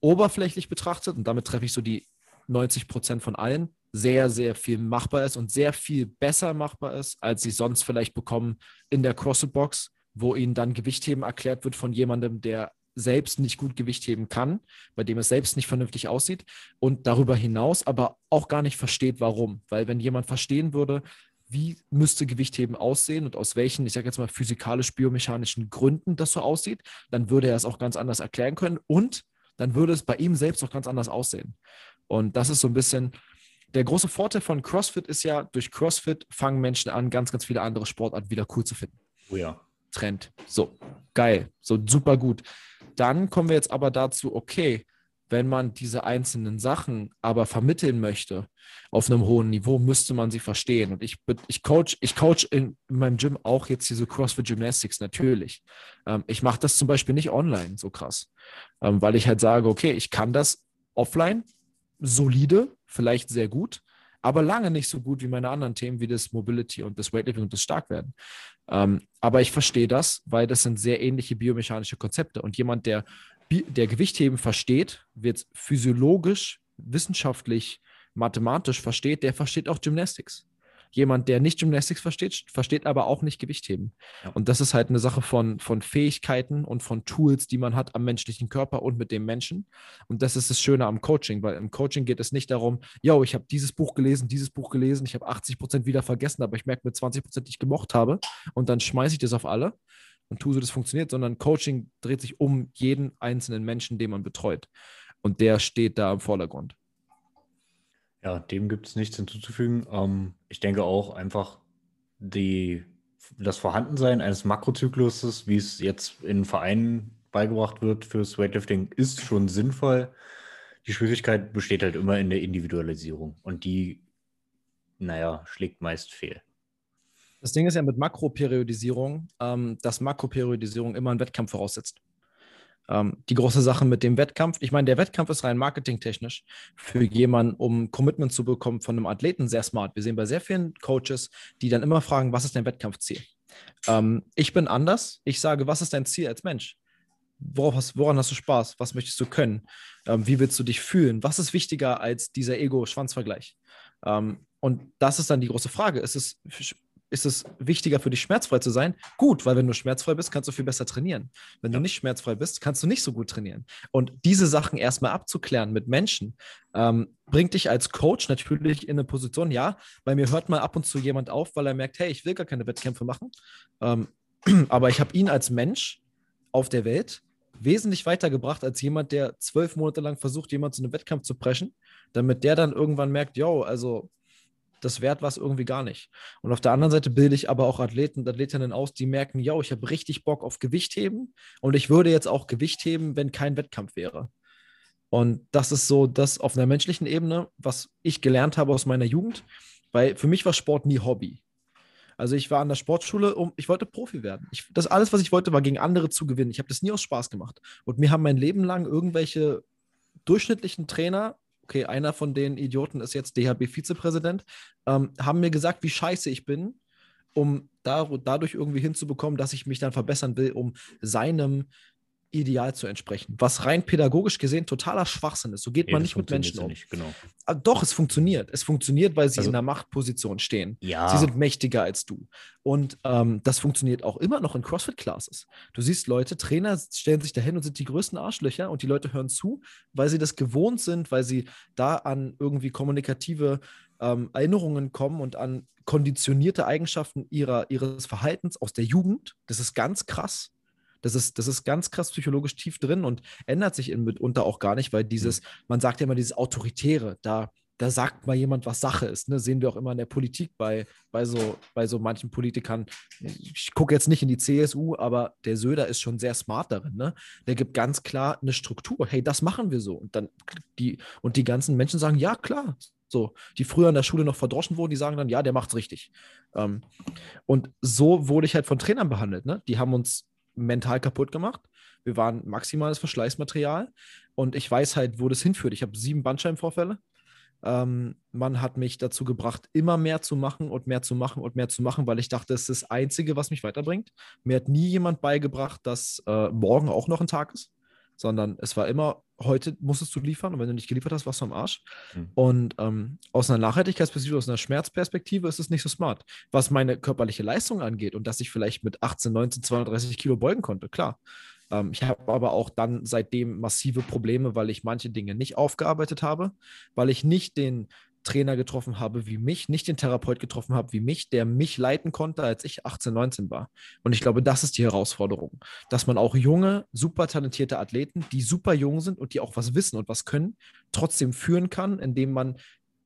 oberflächlich betrachtet, und damit treffe ich so die 90 Prozent von allen, sehr, sehr viel machbar ist und sehr viel besser machbar ist, als sie sonst vielleicht bekommen in der CrossFit-Box, wo ihnen dann Gewichtheben erklärt wird von jemandem, der selbst nicht gut Gewicht heben kann, bei dem es selbst nicht vernünftig aussieht und darüber hinaus aber auch gar nicht versteht, warum. Weil wenn jemand verstehen würde, wie müsste Gewichtheben aussehen und aus welchen, ich sage jetzt mal, physikalisch-biomechanischen Gründen das so aussieht, dann würde er es auch ganz anders erklären können und dann würde es bei ihm selbst auch ganz anders aussehen. Und das ist so ein bisschen der große Vorteil von CrossFit ist ja, durch CrossFit fangen Menschen an, ganz, ganz viele andere Sportarten wieder cool zu finden. Oh ja. Trend. So, geil, so super gut. Dann kommen wir jetzt aber dazu, okay, wenn man diese einzelnen Sachen aber vermitteln möchte auf einem hohen Niveau, müsste man sie verstehen. Und ich, ich coach, ich coach in, in meinem Gym auch jetzt diese CrossFit Gymnastics natürlich. Ähm, ich mache das zum Beispiel nicht online so krass, ähm, weil ich halt sage, okay, ich kann das offline solide, vielleicht sehr gut, aber lange nicht so gut wie meine anderen Themen, wie das Mobility und das Weightlifting und das Starkwerden. Ähm, aber ich verstehe das, weil das sind sehr ähnliche biomechanische Konzepte. Und jemand, der, der Gewichtheben versteht, wird physiologisch, wissenschaftlich, mathematisch versteht, der versteht auch Gymnastics. Jemand, der nicht Gymnastics versteht, versteht aber auch nicht Gewichtheben. Ja. Und das ist halt eine Sache von, von Fähigkeiten und von Tools, die man hat am menschlichen Körper und mit dem Menschen. Und das ist das Schöne am Coaching, weil im Coaching geht es nicht darum, yo, ich habe dieses Buch gelesen, dieses Buch gelesen, ich habe 80 Prozent wieder vergessen, aber ich merke mir 20 Prozent, die ich gemocht habe. Und dann schmeiße ich das auf alle und tue so, das funktioniert, sondern Coaching dreht sich um jeden einzelnen Menschen, den man betreut. Und der steht da im Vordergrund. Ja, dem gibt es nichts hinzuzufügen. Ähm, ich denke auch einfach die, das Vorhandensein eines Makrozykluses, wie es jetzt in Vereinen beigebracht wird fürs Weightlifting, ist schon sinnvoll. Die Schwierigkeit besteht halt immer in der Individualisierung und die, naja, schlägt meist fehl. Das Ding ist ja mit Makroperiodisierung, ähm, dass Makroperiodisierung immer einen Wettkampf voraussetzt. Ähm, die große Sache mit dem Wettkampf, ich meine, der Wettkampf ist rein marketingtechnisch für jemanden, um Commitment zu bekommen von einem Athleten, sehr smart. Wir sehen bei sehr vielen Coaches, die dann immer fragen, was ist dein Wettkampfziel? Ähm, ich bin anders. Ich sage, was ist dein Ziel als Mensch? Hast, woran hast du Spaß? Was möchtest du können? Ähm, wie willst du dich fühlen? Was ist wichtiger als dieser Ego-Schwanzvergleich? Ähm, und das ist dann die große Frage. Ist es ist es wichtiger für dich, schmerzfrei zu sein? Gut, weil wenn du schmerzfrei bist, kannst du viel besser trainieren. Wenn ja. du nicht schmerzfrei bist, kannst du nicht so gut trainieren. Und diese Sachen erstmal abzuklären mit Menschen, ähm, bringt dich als Coach natürlich in eine Position, ja, bei mir hört mal ab und zu jemand auf, weil er merkt, hey, ich will gar keine Wettkämpfe machen. Ähm, (clears throat) aber ich habe ihn als Mensch auf der Welt wesentlich weitergebracht als jemand, der zwölf Monate lang versucht, jemand zu einem Wettkampf zu preschen, damit der dann irgendwann merkt, yo, also das wert war es irgendwie gar nicht. Und auf der anderen Seite bilde ich aber auch Athleten und Athletinnen aus, die merken, ja, ich habe richtig Bock auf Gewichtheben und ich würde jetzt auch Gewicht heben, wenn kein Wettkampf wäre. Und das ist so das auf einer menschlichen Ebene, was ich gelernt habe aus meiner Jugend, weil für mich war Sport nie Hobby. Also ich war an der Sportschule, um, ich wollte Profi werden. Ich, das alles, was ich wollte, war gegen andere zu gewinnen. Ich habe das nie aus Spaß gemacht. Und mir haben mein Leben lang irgendwelche durchschnittlichen Trainer okay, einer von den Idioten ist jetzt DHB-Vizepräsident, ähm, haben mir gesagt, wie scheiße ich bin, um da, dadurch irgendwie hinzubekommen, dass ich mich dann verbessern will, um seinem Ideal zu entsprechen. Was rein pädagogisch gesehen totaler Schwachsinn ist. So geht nee, man nicht mit Menschen um. Nicht, genau. Ah, doch, es funktioniert. Es funktioniert, weil sie also, in einer Machtposition stehen. Ja. Sie sind mächtiger als du. Und ähm, das funktioniert auch immer noch in CrossFit-Classes. Du siehst Leute, Trainer stellen sich dahin und sind die größten Arschlöcher und die Leute hören zu, weil sie das gewohnt sind, weil sie da an irgendwie kommunikative ähm, Erinnerungen kommen und an konditionierte Eigenschaften ihrer, ihres Verhaltens aus der Jugend. Das ist ganz krass. Das ist, das ist ganz krass psychologisch tief drin und ändert sich mitunter auch gar nicht, weil dieses, mhm. man sagt ja immer dieses Autoritäre, da, da sagt mal jemand, was Sache ist. Ne? Sehen wir auch immer in der Politik bei, bei, so, bei so manchen Politikern. Ich gucke jetzt nicht in die CSU, aber der Söder ist schon sehr smart darin. Ne? Der gibt ganz klar eine Struktur. Hey, das machen wir so. Und dann die, und die ganzen Menschen sagen, ja, klar. So, die früher in der Schule noch verdroschen wurden, die sagen dann, ja, der macht's richtig. Ähm, und so wurde ich halt von Trainern behandelt. Ne? Die haben uns mental kaputt gemacht. Wir waren maximales Verschleißmaterial und ich weiß halt, wo das hinführt. Ich habe sieben Bandscheibenvorfälle. Ähm, man hat mich dazu gebracht, immer mehr zu machen und mehr zu machen und mehr zu machen, weil ich dachte, es ist das Einzige, was mich weiterbringt. Mir hat nie jemand beigebracht, dass äh, morgen auch noch ein Tag ist, sondern es war immer, heute musstest du liefern und wenn du nicht geliefert hast, warst du am Arsch. Mhm. Und ähm, aus einer Nachhaltigkeitsperspektive, aus einer Schmerzperspektive ist es nicht so smart. Was meine körperliche Leistung angeht und dass ich vielleicht mit 18, 19, 230 Kilo beugen konnte, klar. Ähm, ich habe aber auch dann seitdem massive Probleme, weil ich manche Dinge nicht aufgearbeitet habe, weil ich nicht den Trainer getroffen habe wie mich, nicht den Therapeut getroffen habe wie mich, der mich leiten konnte, als ich 18, 19 war. Und ich glaube, das ist die Herausforderung, dass man auch junge, super talentierte Athleten, die super jung sind und die auch was wissen und was können, trotzdem führen kann, indem man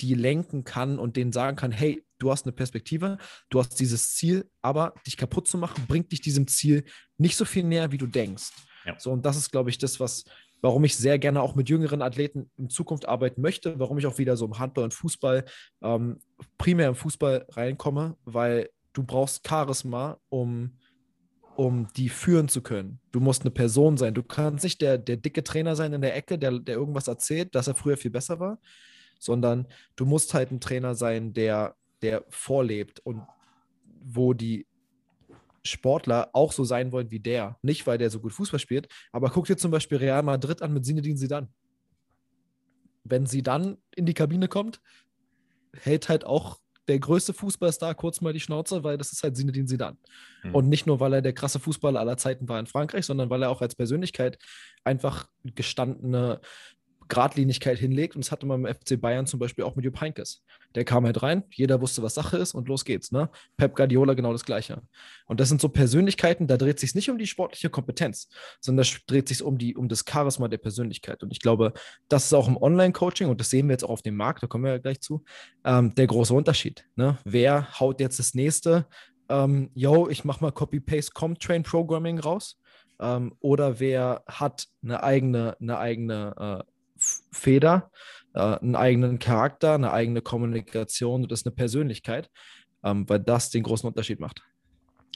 die lenken kann und denen sagen kann, hey, du hast eine Perspektive, du hast dieses Ziel, aber dich kaputt zu machen, bringt dich diesem Ziel nicht so viel näher, wie du denkst. Ja. So, und das ist, glaube ich, das, was, warum ich sehr gerne auch mit jüngeren Athleten in Zukunft arbeiten möchte, warum ich auch wieder so im Handball und Fußball, ähm, primär im Fußball reinkomme, weil du brauchst Charisma, um um die führen zu können. Du musst eine Person sein. Du kannst nicht der, der dicke Trainer sein in der Ecke, der, der irgendwas erzählt, dass er früher viel besser war, sondern du musst halt ein Trainer sein, der, der vorlebt und wo die Sportler auch so sein wollen wie der. Nicht, weil der so gut Fußball spielt, aber guck dir zum Beispiel Real Madrid an mit Zinedine Zidane. Wenn sie dann in die Kabine kommt, hält halt auch der größte Fußballstar kurz mal die Schnauze, weil das ist halt Zinedine Zidane. Mhm. Und nicht nur, weil er der krasse Fußballer aller Zeiten war in Frankreich, sondern weil er auch als Persönlichkeit einfach gestandene Gradlinigkeit hinlegt. Und das hatte man im FC Bayern zum Beispiel auch mit Jupp Heynckes. Der kam halt rein, jeder wusste, was Sache ist und los geht's. Ne? Pep Guardiola genau das Gleiche. Und das sind so Persönlichkeiten, da dreht sich nicht um die sportliche Kompetenz, sondern da dreht sich um, um das Charisma der Persönlichkeit. Und ich glaube, das ist auch im Online-Coaching, und das sehen wir jetzt auch auf dem Markt, da kommen wir ja gleich zu, ähm, der große Unterschied. Ne? Wer haut jetzt das nächste? Ähm, yo, ich mache mal Copy-Paste Comtrain Programming raus. Ähm, oder wer hat eine eigene, eine eigene äh, Feder, äh, einen eigenen Charakter, eine eigene Kommunikation und das ist eine Persönlichkeit, ähm, weil das den großen Unterschied macht.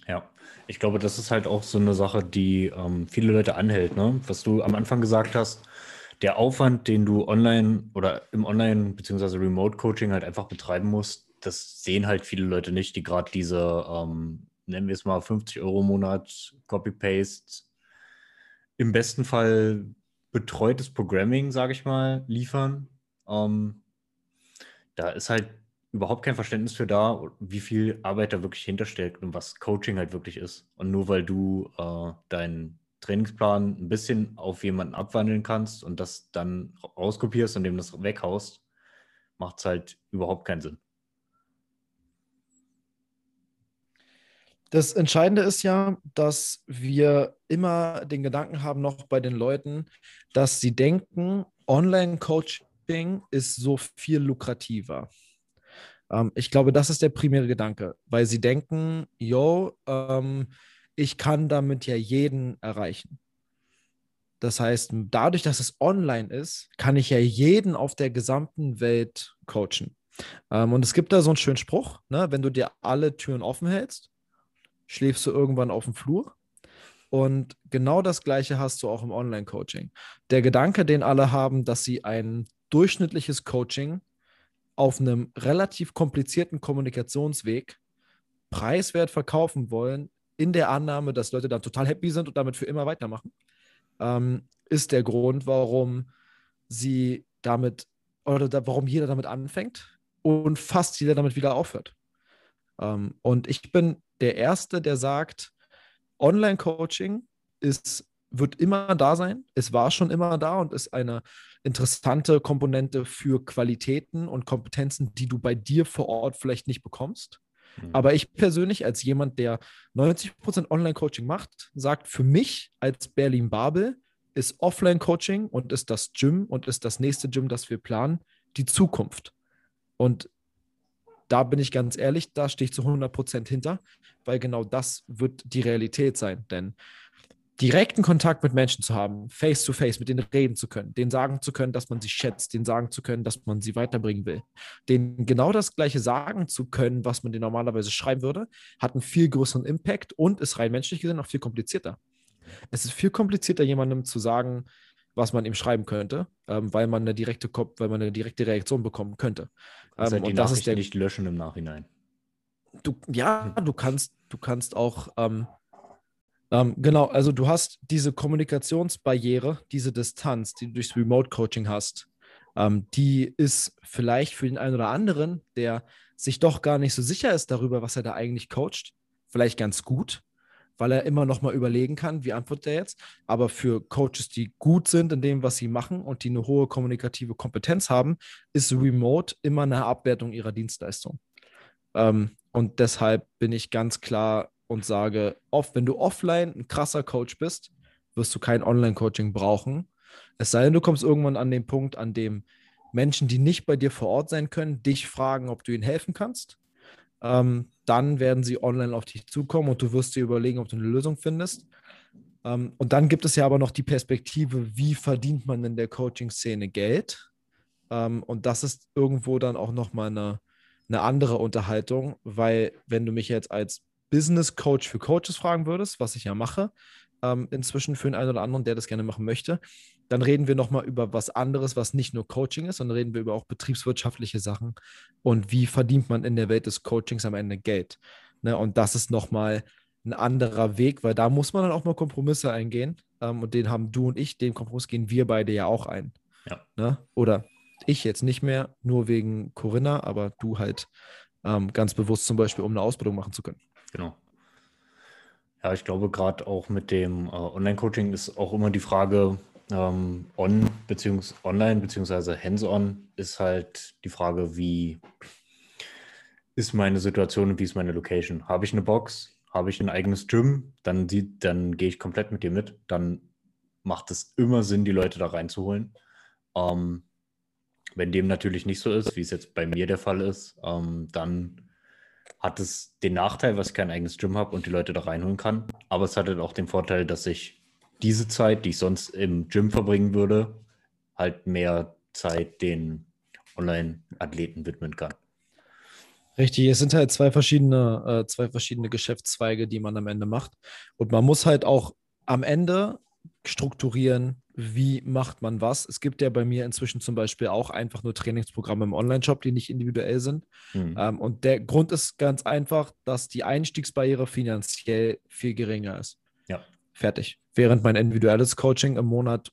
Ja, ich glaube, das ist halt auch so eine Sache, die ähm, viele Leute anhält. Ne? Was du am Anfang gesagt hast, der Aufwand, den du online oder im Online- bzw. Remote-Coaching halt einfach betreiben musst, das sehen halt viele Leute nicht, die gerade diese, ähm, nennen wir es mal, 50 Euro im Monat Copy-Paste im besten Fall betreutes Programming, sage ich mal, liefern. Ähm, da ist halt überhaupt kein Verständnis für da, wie viel Arbeit da wirklich hintersteckt und was Coaching halt wirklich ist. Und nur weil du äh, deinen Trainingsplan ein bisschen auf jemanden abwandeln kannst und das dann rauskopierst und dem das weghaust, macht es halt überhaupt keinen Sinn. Das Entscheidende ist ja, dass wir immer den Gedanken haben, noch bei den Leuten, dass sie denken, Online-Coaching ist so viel lukrativer. Ähm, ich glaube, das ist der primäre Gedanke, weil sie denken, yo, ähm, ich kann damit ja jeden erreichen. Das heißt, dadurch, dass es online ist, kann ich ja jeden auf der gesamten Welt coachen. Ähm, und es gibt da so einen schönen Spruch, ne? wenn du dir alle Türen offen hältst, schläfst du irgendwann auf dem Flur. Und genau das Gleiche hast du auch im Online-Coaching. Der Gedanke, den alle haben, dass sie ein durchschnittliches Coaching auf einem relativ komplizierten Kommunikationsweg preiswert verkaufen wollen, in der Annahme, dass Leute dann total happy sind und damit für immer weitermachen, ähm, ist der Grund, warum sie damit oder da, warum jeder damit anfängt und fast jeder damit wieder aufhört. Ähm, und ich bin der Erste, der sagt, Online-Coaching ist, wird immer da sein. Es war schon immer da und ist eine interessante Komponente für Qualitäten und Kompetenzen, die du bei dir vor Ort vielleicht nicht bekommst. Mhm. Aber ich persönlich, als jemand, der 90% Online-Coaching macht, sagt für mich als Berlin-Babel ist Offline-Coaching und ist das Gym und ist das nächste Gym, das wir planen, die Zukunft. Und da bin ich ganz ehrlich, da stehe ich zu 100% hinter, weil genau das wird die Realität sein. Denn direkten Kontakt mit Menschen zu haben, face to face, mit denen reden zu können, denen sagen zu können, dass man sie schätzt, denen sagen zu können, dass man sie weiterbringen will, denen genau das Gleiche sagen zu können, was man denen normalerweise schreiben würde, hat einen viel größeren Impact und ist rein menschlich gesehen auch viel komplizierter. Es ist viel komplizierter, jemandem zu sagen, was man ihm schreiben könnte, ähm, weil man eine direkte weil man eine direkte Reaktion bekommen könnte. Ähm, halt die und das ist der nicht löschen im Nachhinein. Du, ja, du kannst, du kannst auch, ähm, ähm, genau, also du hast diese Kommunikationsbarriere, diese Distanz, die du durchs Remote-Coaching hast, ähm, die ist vielleicht für den einen oder anderen, der sich doch gar nicht so sicher ist darüber, was er da eigentlich coacht, vielleicht ganz gut, weil er immer noch mal überlegen kann, wie antwortet er jetzt. Aber für Coaches, die gut sind in dem, was sie machen und die eine hohe kommunikative Kompetenz haben, ist Remote immer eine Abwertung ihrer Dienstleistung. Ähm, und deshalb bin ich ganz klar und sage, oft, wenn du offline ein krasser Coach bist, wirst du kein Online-Coaching brauchen. Es sei denn, du kommst irgendwann an den Punkt, an dem Menschen, die nicht bei dir vor Ort sein können, dich fragen, ob du ihnen helfen kannst. Ähm, dann werden sie online auf dich zukommen und du wirst dir überlegen, ob du eine Lösung findest. Ähm, und dann gibt es ja aber noch die Perspektive, wie verdient man in der Coaching-Szene Geld? Ähm, und das ist irgendwo dann auch nochmal eine, eine andere Unterhaltung, weil wenn du mich jetzt als Business Coach für Coaches fragen würdest, was ich ja mache, ähm, inzwischen für den einen oder anderen, der das gerne machen möchte, dann reden wir nochmal über was anderes, was nicht nur Coaching ist, sondern reden wir über auch betriebswirtschaftliche Sachen und wie verdient man in der Welt des Coachings am Ende Geld. Ne? Und das ist nochmal ein anderer Weg, weil da muss man dann auch mal Kompromisse eingehen. Ähm, und den haben du und ich, den Kompromiss gehen wir beide ja auch ein. Ja. Ne? Oder ich jetzt nicht mehr, nur wegen Corinna, aber du halt ähm, ganz bewusst zum Beispiel, um eine Ausbildung machen zu können. Genau. Ja, ich glaube, gerade auch mit dem äh, Online-Coaching ist auch immer die Frage, ähm, on beziehungs online beziehungsweise hands-on ist halt die Frage, wie ist meine Situation und wie ist meine Location? Habe ich eine Box? Habe ich ein eigenes Gym? Dann, dann gehe ich komplett mit dir mit. Dann macht es immer Sinn, die Leute da reinzuholen. Ähm, wenn dem natürlich nicht so ist, wie es jetzt bei mir der Fall ist, ähm, dann hat es den Nachteil, dass ich kein eigenes Gym habe und die Leute da reinholen kann. Aber es hat halt auch den Vorteil, dass ich diese Zeit, die ich sonst im Gym verbringen würde, halt mehr Zeit den Online-Athleten widmen kann. Richtig, es sind halt zwei verschiedene, äh, zwei verschiedene Geschäftszweige, die man am Ende macht. Und man muss halt auch am Ende strukturieren, wie macht man was. Es gibt ja bei mir inzwischen zum Beispiel auch einfach nur Trainingsprogramme im Online-Shop, die nicht individuell sind. Mhm. Ähm, und der Grund ist ganz einfach, dass die Einstiegsbarriere finanziell viel geringer ist. Ja. Fertig. Während mein individuelles Coaching im Monat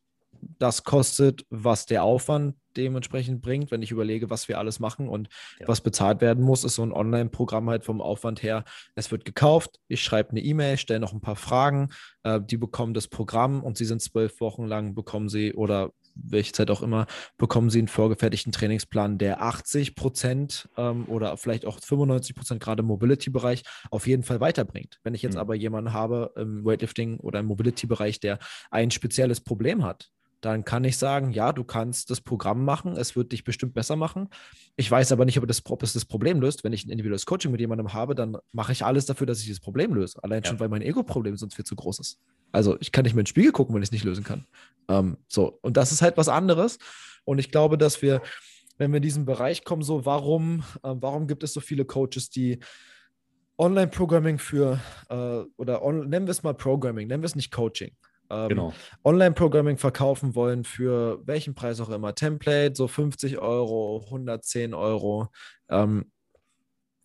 das kostet, was der Aufwand dementsprechend bringt, wenn ich überlege, was wir alles machen und ja. was bezahlt werden muss, ist so ein Online-Programm halt vom Aufwand her. Es wird gekauft, ich schreibe eine E-Mail, stelle noch ein paar Fragen, äh, die bekommen das Programm und sie sind zwölf Wochen lang, bekommen sie oder welche Zeit auch immer, bekommen sie einen vorgefertigten Trainingsplan, der 80 Prozent ähm, oder vielleicht auch 95 Prozent gerade im Mobility-Bereich auf jeden Fall weiterbringt. Wenn ich jetzt mhm. aber jemanden habe im Weightlifting oder im Mobility-Bereich, der ein spezielles Problem hat, dann kann ich sagen, ja, du kannst das Programm machen, es wird dich bestimmt besser machen. Ich weiß aber nicht, ob, das, ob es das Problem löst. Wenn ich ein individuelles Coaching mit jemandem habe, dann mache ich alles dafür, dass ich dieses Problem löse. Allein ja. schon, weil mein Ego-Problem sonst viel zu groß ist. Also ich kann nicht mehr ins Spiegel gucken, wenn ich es nicht lösen kann. Ähm, so, und das ist halt was anderes. Und ich glaube, dass wir, wenn wir in diesen Bereich kommen, so, warum, äh, warum gibt es so viele Coaches, die Online-Programming für, äh, oder on, nennen wir es mal Programming, nennen wir es nicht Coaching ähm, genau. Online-Programming verkaufen wollen für welchen Preis auch immer. Template, so 50 Euro, 110 Euro. Ähm,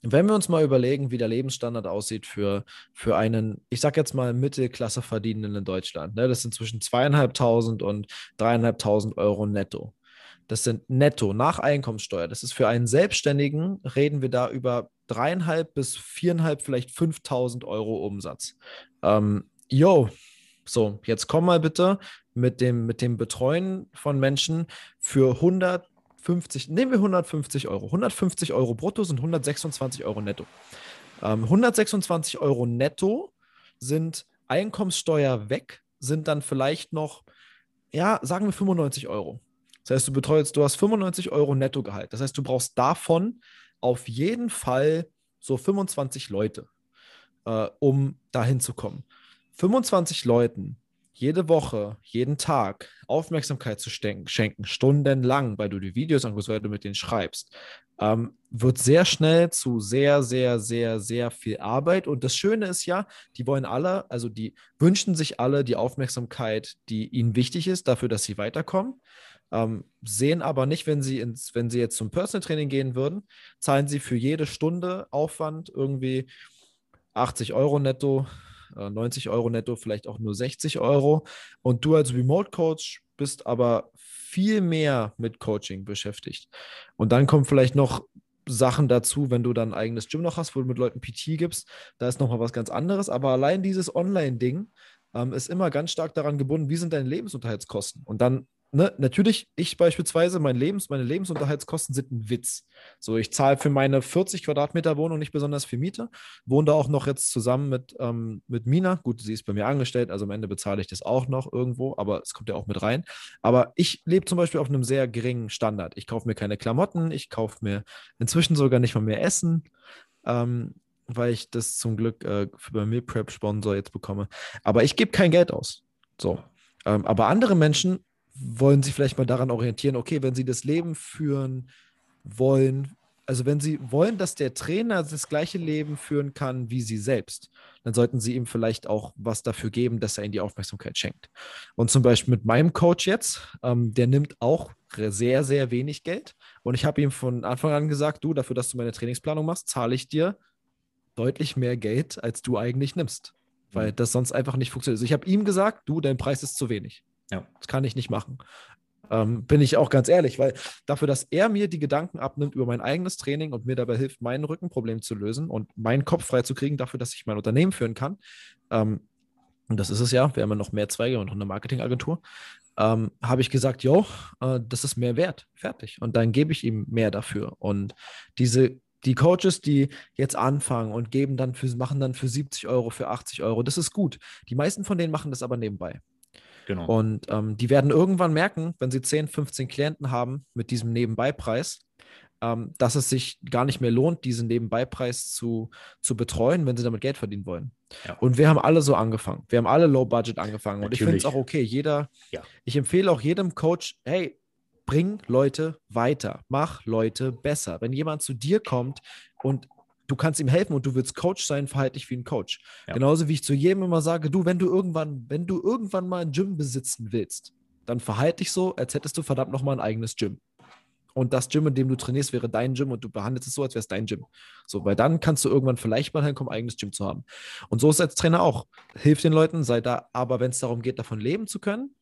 wenn wir uns mal überlegen, wie der Lebensstandard aussieht für, für einen, ich sag jetzt mal, Mittelklasse verdienenden in Deutschland, ne? das sind zwischen zweieinhalbtausend und dreieinhalbtausend Euro netto. Das sind netto nach Einkommenssteuer. Das ist für einen Selbstständigen, reden wir da über dreieinhalb bis viereinhalb, vielleicht 5000 Euro Umsatz. Ähm, yo, so, jetzt komm mal bitte mit dem, mit dem Betreuen von Menschen für 150, nehmen wir 150 Euro. 150 Euro brutto sind 126 Euro netto. Ähm, 126 Euro netto sind Einkommenssteuer weg, sind dann vielleicht noch, ja, sagen wir 95 Euro. Das heißt, du betreust, du hast 95 Euro Nettogehalt. Das heißt, du brauchst davon auf jeden Fall so 25 Leute, äh, um dahin zu kommen. 25 Leuten jede Woche, jeden Tag Aufmerksamkeit zu schenken, stundenlang, weil du die Videos anguckst, weil du mit denen schreibst, ähm, wird sehr schnell zu sehr, sehr, sehr, sehr viel Arbeit. Und das Schöne ist ja, die wollen alle, also die wünschen sich alle die Aufmerksamkeit, die ihnen wichtig ist, dafür, dass sie weiterkommen. Ähm, sehen aber nicht, wenn sie ins, wenn sie jetzt zum Personal Training gehen würden, zahlen sie für jede Stunde Aufwand irgendwie 80 Euro netto, 90 äh, Euro netto, vielleicht auch nur 60 Euro. Und du als Remote Coach bist aber viel mehr mit Coaching beschäftigt. Und dann kommen vielleicht noch Sachen dazu, wenn du dann ein eigenes Gym noch hast, wo du mit Leuten PT gibst, da ist nochmal was ganz anderes. Aber allein dieses Online-Ding ähm, ist immer ganz stark daran gebunden, wie sind deine Lebensunterhaltskosten. Und dann ne, natürlich, ich beispielsweise, mein Lebens, meine Lebensunterhaltskosten sind ein Witz. So, ich zahle für meine 40 Quadratmeter Wohnung nicht besonders viel Miete, wohne da auch noch jetzt zusammen mit, ähm, mit Mina. Gut, sie ist bei mir angestellt, also am Ende bezahle ich das auch noch irgendwo, aber es kommt ja auch mit rein. Aber ich lebe zum Beispiel auf einem sehr geringen Standard. Ich kaufe mir keine Klamotten, ich kaufe mir inzwischen sogar nicht mal mehr Essen. ähm, weil ich das zum Glück äh, für bei Meal Prep Sponsor jetzt bekomme. Aber ich gebe kein Geld aus. So. Ähm, aber andere Menschen wollen sich vielleicht mal daran orientieren, okay, wenn sie das Leben führen wollen, also wenn sie wollen, dass der Trainer das gleiche Leben führen kann wie sie selbst, dann sollten sie ihm vielleicht auch was dafür geben, dass er ihnen die Aufmerksamkeit schenkt. Und zum Beispiel mit meinem Coach jetzt, ähm, der nimmt auch sehr, sehr wenig Geld. Und ich habe ihm von Anfang an gesagt, du, dafür, dass du meine Trainingsplanung machst, zahle ich dir deutlich mehr Geld, als du eigentlich nimmst. Weil mhm. das sonst einfach nicht funktioniert. Also ich habe ihm gesagt, du, dein Preis ist zu wenig. Ja. Das kann ich nicht machen. Ähm, bin ich auch ganz ehrlich, weil dafür, dass er mir die Gedanken abnimmt über mein eigenes Training und mir dabei hilft, mein Rückenproblem zu lösen und meinen Kopf frei zu kriegen, dafür, dass ich mein Unternehmen führen kann. Ähm, und das ist es ja, wir haben ja noch mehr Zweige und noch eine Marketingagentur. Ähm, habe ich gesagt, jo, äh, das ist mehr wert, fertig. Und dann gebe ich ihm mehr dafür. Und diese die Coaches, die jetzt anfangen und geben dann für, machen dann für 70 Euro, für 80 Euro, das ist gut. Die meisten von denen machen das aber nebenbei. Genau. Und ähm, die werden irgendwann merken, wenn sie 10, 15 Klienten haben mit diesem Nebenbeipreis, ähm, dass es sich gar nicht mehr lohnt, diesen Nebenbeipreis zu, zu betreuen, wenn sie damit Geld verdienen wollen. Ja. Und wir haben alle so angefangen. Wir haben alle Low Budget angefangen. Natürlich. Und ich finde es auch okay. Jeder, ja. ich empfehle auch jedem Coach, hey, bring Leute weiter, mach Leute besser. Wenn jemand zu dir kommt und du kannst ihm helfen und du willst Coach sein, verhalte dich wie ein Coach. Ja. Genauso wie ich zu jedem immer sage, du, wenn du irgendwann, wenn du irgendwann mal ein Gym besitzen willst, dann verhalte dich so, als hättest du verdammt nochmal ein eigenes Gym. Und das Gym, in dem du trainierst, wäre dein Gym und du behandelst es so, als wäre es dein Gym. So, weil dann kannst du irgendwann vielleicht mal hinkommen, ein eigenes Gym zu haben. Und so ist es als Trainer auch. Hilf den Leuten, sei da, aber wenn es darum geht, davon leben zu können,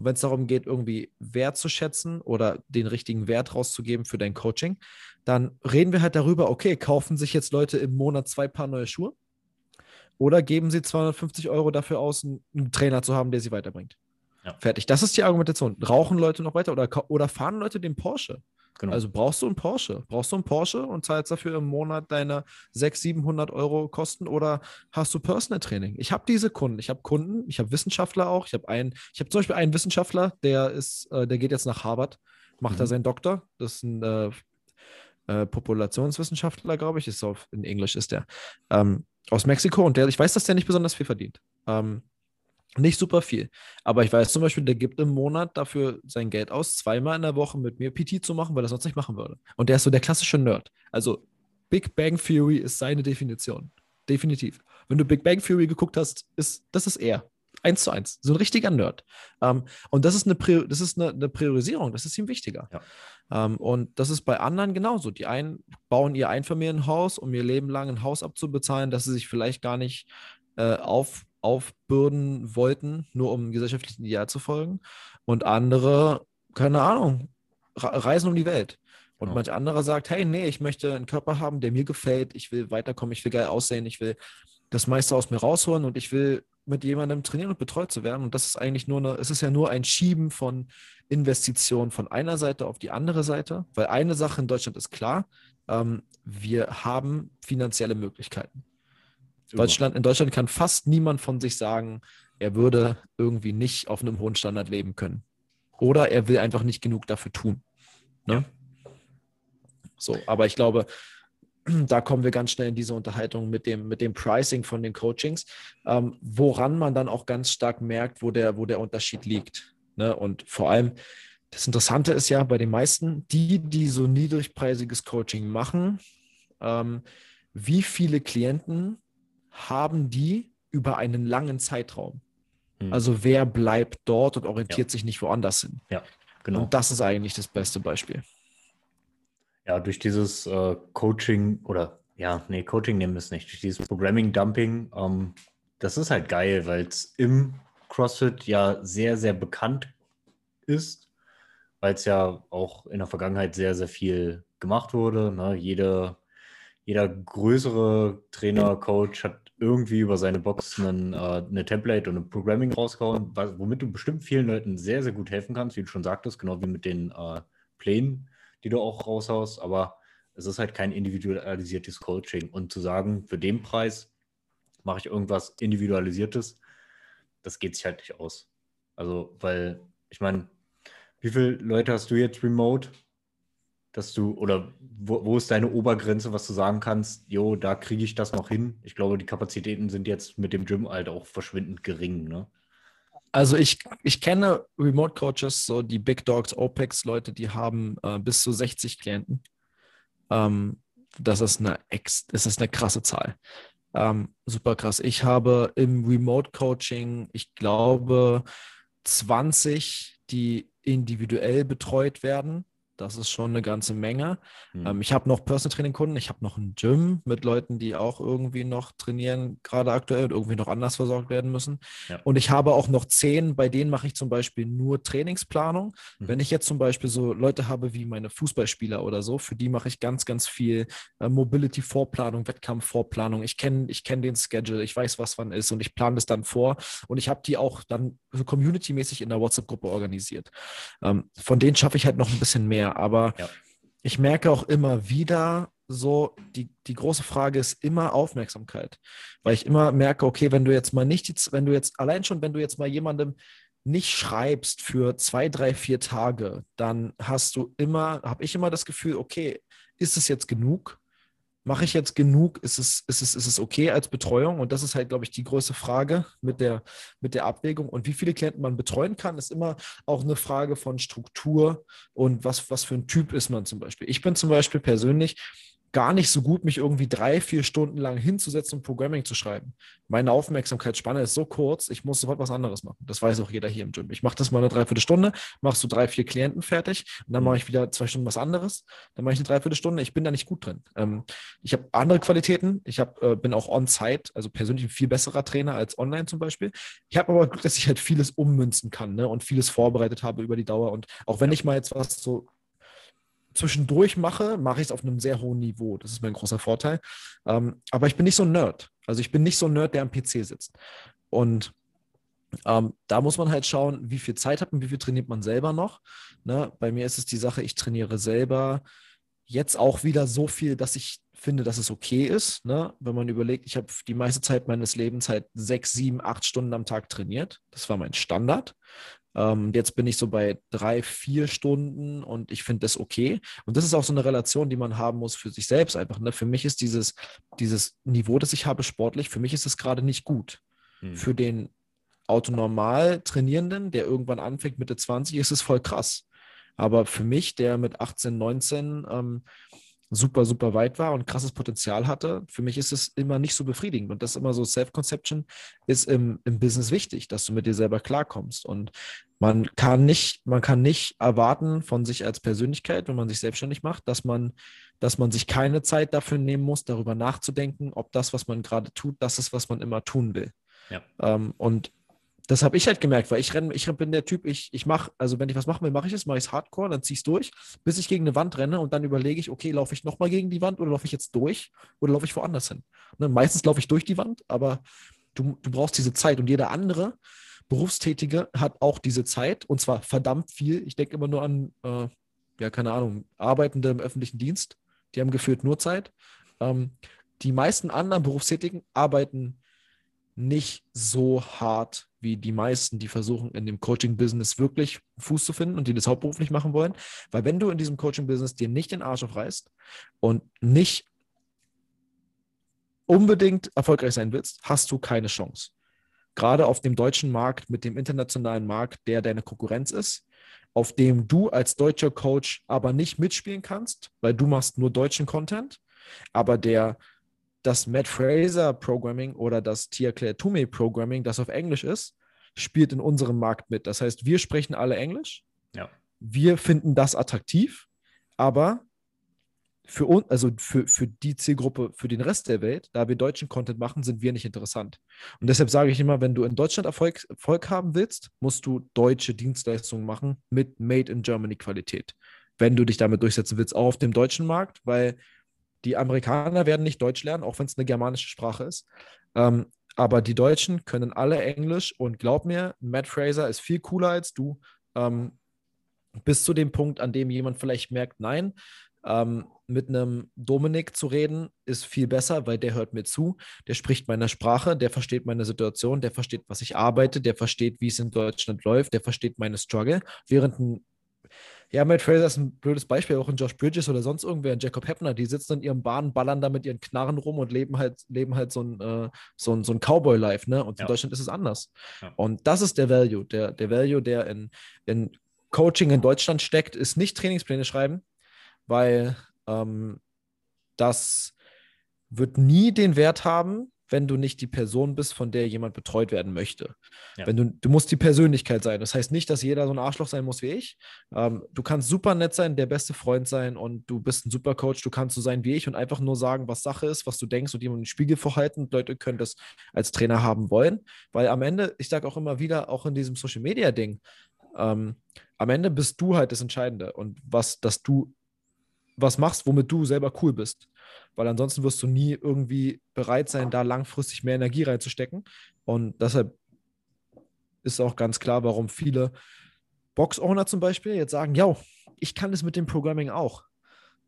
und wenn es darum geht, irgendwie wertzuschätzen oder den richtigen Wert rauszugeben für dein Coaching, dann reden wir halt darüber, okay, kaufen sich jetzt Leute im Monat zwei Paar neue Schuhe oder geben sie 250 Euro dafür aus, einen Trainer zu haben, der sie weiterbringt. Ja. Fertig. Das ist die Argumentation. Rauchen Leute noch weiter oder, oder fahren Leute den Porsche? Genau. Also brauchst du einen Porsche. Brauchst du einen Porsche und zahlst dafür im Monat deine 600, 700 Euro Kosten oder hast du Personal Training? Ich habe diese Kunden. Ich habe Kunden, ich habe Wissenschaftler auch. Ich habe einen, ich habe zum Beispiel einen Wissenschaftler, der ist, äh, der geht jetzt nach Harvard, macht mhm. da seinen Doktor. Das ist ein äh, äh, Populationswissenschaftler, glaube ich. Ist auf, in Englisch ist der. Ähm, aus Mexiko und der, ich weiß, dass der nicht besonders viel verdient. Ähm, nicht super viel. Aber ich weiß zum Beispiel, der gibt im Monat dafür sein Geld aus, zweimal in der Woche mit mir PT zu machen, weil er sonst nicht machen würde. Und der ist so der klassische Nerd. Also Big Bang Theory ist seine Definition. Definitiv. Wenn du Big Bang Theory geguckt hast, ist das ist er. Eins zu eins. So ein richtiger Nerd. Um, ähm, und das ist, eine, Prior das ist eine, eine, Priorisierung. Das ist ihm wichtiger. Ja. Um, ähm, und das ist bei anderen genauso. Die einen bauen ihr Einfamilienhaus, um ihr Leben lang ein Haus abzubezahlen, das sie sich vielleicht gar nicht äh, auf aufbürden wollten, nur um gesellschaftlichen Ideal zu folgen. Und andere, keine Ahnung, reisen um die Welt. Und ja. manch anderer sagt, hey, nee, ich möchte einen Körper haben, der mir gefällt, ich will weiterkommen, ich will geil aussehen, ich will das meiste aus mir rausholen und ich will mit jemandem trainieren und betreut zu werden. Und das ist eigentlich nur eine, es ist ja nur ein Schieben von Investitionen von einer Seite auf die andere Seite, weil eine Sache in Deutschland ist klar, ähm, wir haben finanzielle Möglichkeiten. Deutschland, in Deutschland kann fast niemand von sich sagen, er würde irgendwie nicht auf einem hohen Standard leben können. Oder er will einfach nicht genug dafür tun. Ne? Ja. So, aber ich glaube, (clears throat) da kommen wir ganz schnell in diese Unterhaltung mit dem, mit dem Pricing von den Coachings, ähm, woran man dann auch ganz stark merkt, wo der, wo der Unterschied liegt. Ne? Und vor allem, das Interessante ist ja bei den meisten, die, die so niedrigpreisiges Coaching machen, ähm, wie viele Klienten haben die über einen langen Zeitraum. Hm. Also wer bleibt dort und orientiert ja. sich nicht woanders hin. Ja, genau. Und das ist eigentlich das beste Beispiel. Ja, durch dieses äh, Coaching oder ja, nee, Coaching nehmen wir es nicht, durch dieses Programming-Dumping, ähm, das ist halt geil, weil es im CrossFit ja sehr, sehr bekannt ist, weil es ja auch in der Vergangenheit sehr, sehr viel gemacht wurde. Ne? Jede, jeder größere Trainer, Coach hat irgendwie über seine Box einen, äh, eine Template und ein Programming rausgehauen, womit du bestimmt vielen Leuten sehr, sehr gut helfen kannst, wie du schon sagtest, genau wie mit den äh, Plänen, die du auch raushaust. Aber es ist halt kein individualisiertes Coaching. Und zu sagen, für den Preis mache ich irgendwas Individualisiertes, das geht sich halt nicht aus. Also, weil, ich meine, wie viele Leute hast du jetzt remote? Dass du, oder wo, wo ist deine Obergrenze, was du sagen kannst, jo, da kriege ich das noch hin? Ich glaube, die Kapazitäten sind jetzt mit dem Gym halt auch verschwindend gering, ne? Also ich, ich kenne Remote Coaches, so die Big Dogs, OPEX, Leute, die haben äh, bis zu 60 Klienten. Ähm, das ist eine ex, das ist eine krasse Zahl. Ähm, super krass. Ich habe im Remote Coaching, ich glaube, 20, die individuell betreut werden. Das ist schon eine ganze Menge. Mhm. Ähm, ich habe noch Personal Training Kunden, ich habe noch ein Gym mit Leuten, die auch irgendwie noch trainieren, gerade aktuell und irgendwie noch anders versorgt werden müssen. Ja. Und ich habe auch noch zehn, bei denen mache ich zum Beispiel nur Trainingsplanung. Mhm. Wenn ich jetzt zum Beispiel so Leute habe wie meine Fußballspieler oder so, für die mache ich ganz, ganz viel äh, Mobility-Vorplanung, Wettkampf-Vorplanung. Ich kenne ich kenn den Schedule, ich weiß, was wann ist und ich plane das dann vor. Und ich habe die auch dann so community-mäßig in der WhatsApp-Gruppe organisiert. Ähm, von denen schaffe ich halt noch ein bisschen mehr aber ja. ich merke auch immer wieder, so die, die große Frage ist immer Aufmerksamkeit. Weil ich immer merke, okay, wenn du jetzt mal nicht, wenn du jetzt, allein schon, wenn du jetzt mal jemandem nicht schreibst für zwei, drei, vier Tage, dann hast du immer, habe ich immer das Gefühl, okay, ist es jetzt genug? Mache ich jetzt genug? Ist es, ist, es, ist es okay als Betreuung? Und das ist halt, glaube ich, die größte Frage mit der, mit der Abwägung. Und wie viele Klienten man betreuen kann, ist immer auch eine Frage von Struktur und was, was für ein Typ ist man zum Beispiel. Ich bin zum Beispiel persönlich gar nicht so gut, mich irgendwie drei, vier Stunden lang hinzusetzen und Programming zu schreiben. Meine Aufmerksamkeitsspanne ist so kurz, ich muss sofort was anderes machen. Das weiß auch jeder hier im Gym. Ich mache das mal eine Dreiviertelstunde, machst du drei, vier Klienten fertig und dann mache ich wieder zwei Stunden was anderes. Dann mache ich eine Dreiviertelstunde. Ich bin da nicht gut drin. Ähm, ich habe andere Qualitäten. Ich hab, äh, bin auch on-site, also persönlich ein viel besserer Trainer als online zum Beispiel. Ich habe aber Glück, dass ich halt vieles ummünzen kann ne, und vieles vorbereitet habe über die Dauer. Und auch wenn ich mal jetzt was so zwischendurch mache, mache ich es auf einem sehr hohen Niveau. Das ist mein großer Vorteil. Ähm, aber ich bin nicht so ein Nerd. Also ich bin nicht so ein Nerd, der am PC sitzt. Und ähm, da muss man halt schauen, wie viel Zeit hat man, wie viel trainiert man selber noch. Ne? Bei mir ist es die Sache, ich trainiere selber jetzt auch wieder so viel, dass ich finde, dass es okay ist. Ne? Wenn man überlegt, ich habe die meiste Zeit meines Lebens halt sechs, sieben, acht Stunden am Tag trainiert. Das war mein Standard. Ähm, jetzt bin ich so bei drei, vier Stunden und ich finde das okay. Und das ist auch so eine Relation, die man haben muss für sich selbst einfach. Ne? Für mich ist dieses, dieses Niveau, das ich habe sportlich, für mich ist es gerade nicht gut. Hm. Für den autonormal Trainierenden, der irgendwann anfängt, Mitte 20, ist es voll krass. Aber für mich, der mit 18, 19 ähm, super, super weit war und krasses Potenzial hatte, für mich ist es immer nicht so befriedigend. Und das ist immer so, Self-Conception ist im, im Business wichtig, dass du mit dir selber klarkommst. Und man kann nicht, man kann nicht erwarten von sich als Persönlichkeit, wenn man sich selbstständig macht, dass man, dass man sich keine Zeit dafür nehmen muss, darüber nachzudenken, ob das, was man gerade tut, das ist, was man immer tun will. Ja. Ähm, und das habe ich halt gemerkt, weil ich renne, ich bin der Typ, ich, ich mache, also wenn ich was machen will, mache ich es, mache ich es hardcore, dann ziehe ich es durch, bis ich gegen eine Wand renne und dann überlege ich, okay, laufe ich nochmal gegen die Wand oder laufe ich jetzt durch oder laufe ich woanders hin? Ne, meistens laufe ich durch die Wand, aber du, du brauchst diese Zeit und jeder andere Berufstätige hat auch diese Zeit und zwar verdammt viel. Ich denke immer nur an, äh, ja, keine Ahnung, Arbeitende im öffentlichen Dienst, die haben gefühlt nur Zeit. Ähm, die meisten anderen Berufstätigen arbeiten nicht so hart wie die meisten, die versuchen, in dem Coaching-Business wirklich Fuß zu finden und die das hauptberuflich machen wollen. Weil wenn du in diesem Coaching-Business dir nicht den Arsch aufreißt und nicht unbedingt erfolgreich sein willst, hast du keine Chance. Gerade auf dem deutschen Markt mit dem internationalen Markt, der deine Konkurrenz ist, auf dem du als deutscher Coach aber nicht mitspielen kannst, weil du machst nur deutschen Content, aber der das Matt Fraser Programming oder das Tia Claire Toomey Programming, das auf Englisch ist, spielt in unserem Markt mit. Das heißt, wir sprechen alle Englisch. Ja. Wir finden das attraktiv, aber für uns, also für, für die Zielgruppe, für den Rest der Welt, da wir deutschen Content machen, sind wir nicht interessant. Und deshalb sage ich immer, wenn du in Deutschland Erfolg, Erfolg haben willst, musst du deutsche Dienstleistungen machen mit Made in Germany Qualität. Wenn du dich damit durchsetzen willst, auch auf dem deutschen Markt, weil die Amerikaner werden nicht Deutsch lernen, auch wenn es eine germanische Sprache ist. Ähm, aber die Deutschen können alle Englisch und glaub mir, Matt Fraser ist viel cooler als du. Ähm, bis zu dem Punkt, an dem jemand vielleicht merkt, nein, ähm, mit einem Dominik zu reden ist viel besser, weil der hört mir zu, der spricht meine Sprache, der versteht meine Situation, der versteht, was ich arbeite, der versteht, wie es in Deutschland läuft, der versteht meine Struggle, während ein Ja, Matt Fraser ist ein blödes Beispiel, auch in Josh Bridges oder sonst irgendwer, in Jacob Heppner, die sitzen in ihrem Bahn, ballern da mit ihren Knarren rum und leben halt, leben halt so ein, äh, so ein, so ein Cowboy-Life, ne? Und in ja. Deutschland ist es anders. Ja. Und das ist der Value. Der, der Value, der in, in Coaching in Deutschland steckt, ist nicht Trainingspläne schreiben, weil ähm, das wird nie den Wert haben, wenn du nicht die Person bist, von der jemand betreut werden möchte. Ja. Wenn du, du musst die Persönlichkeit sein. Das heißt nicht, dass jeder so ein Arschloch sein muss wie ich. Ähm, du kannst super nett sein, der beste Freund sein und du bist ein super Coach. Du kannst so sein wie ich und einfach nur sagen, was Sache ist, was du denkst und jemanden den Spiegel vorhalten. Leute können das als Trainer haben wollen, weil am Ende, ich sage auch immer wieder, auch in diesem Social Media Ding, ähm, am Ende bist du halt das Entscheidende und was, dass du was machst, womit du selber cool bist weil ansonsten wirst du nie irgendwie bereit sein, da langfristig mehr Energie reinzustecken. Und deshalb ist auch ganz klar, warum viele Box-Owner zum Beispiel jetzt sagen, ja, ich kann das mit dem Programming auch.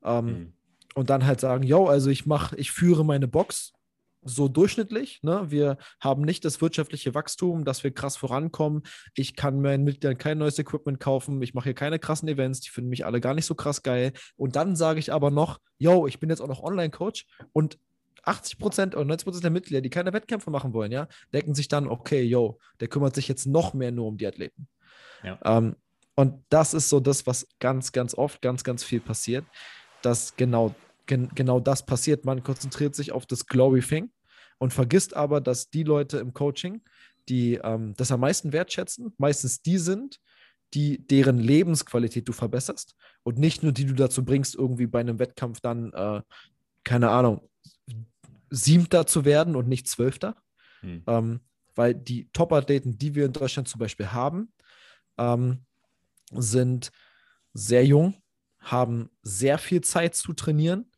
Ähm, mhm. Und dann halt sagen, ja, also ich mache, ich führe meine Box so durchschnittlich. Ne? Wir haben nicht das wirtschaftliche Wachstum, dass wir krass vorankommen. Ich kann meinen Mitgliedern kein neues Equipment kaufen. Ich mache hier keine krassen Events. Die finden mich alle gar nicht so krass geil. Und dann sage ich aber noch, yo, ich bin jetzt auch noch Online-Coach und 80 Prozent oder 90 Prozent der Mitglieder, die keine Wettkämpfe machen wollen, ja, denken sich dann, okay, yo, der kümmert sich jetzt noch mehr nur um die Athleten. Ja. Ähm, und das ist so das, was ganz, ganz oft, ganz, ganz viel passiert, dass genau gen genau das passiert. Man konzentriert sich auf das Glory Thing und vergisst aber, dass die Leute im Coaching, die ähm, das am meisten wertschätzen, meistens die sind, die deren Lebensqualität du verbesserst und nicht nur die du dazu bringst, irgendwie bei einem Wettkampf dann, äh, keine Ahnung, Siebter zu werden und nicht Zwölfter. Hm. Ähm, weil die Top-Athleten, die wir in Deutschland zum Beispiel haben, ähm, sind sehr jung, haben sehr viel Zeit zu trainieren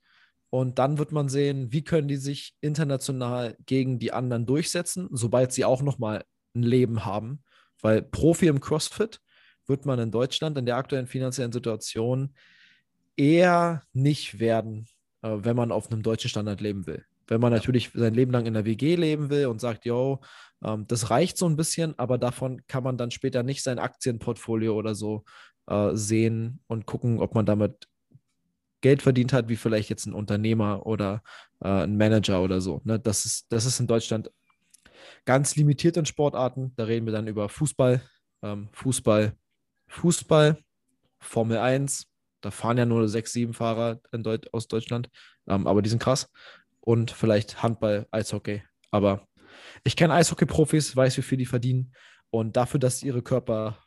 und dann wird man sehen, wie können die sich international gegen die anderen durchsetzen, sobald sie auch nochmal ein Leben haben. Weil Profi im CrossFit wird man in Deutschland in der aktuellen finanziellen Situation eher nicht werden, äh, wenn man auf einem deutschen Standard leben will. Wenn man natürlich sein Leben lang in der WG leben will und sagt, yo, ähm, das reicht so ein bisschen, aber davon kann man dann später nicht sein Aktienportfolio oder so äh, sehen und gucken, ob man damit Geld verdient hat, wie vielleicht jetzt ein Unternehmer oder äh, ein Manager oder so. Ne? Das, ist, das ist in Deutschland ganz limitiert in Sportarten. Da reden wir dann über Fußball, ähm, Fußball, Fußball, Formel 1. Da fahren ja nur sechs, sieben Fahrer Deut aus Deutschland, ähm, aber die sind krass. Und vielleicht Handball, Eishockey. Aber ich kenne Eishockey-Profis, weiß, wie viel die verdienen. Und dafür, dass sie ihre Körper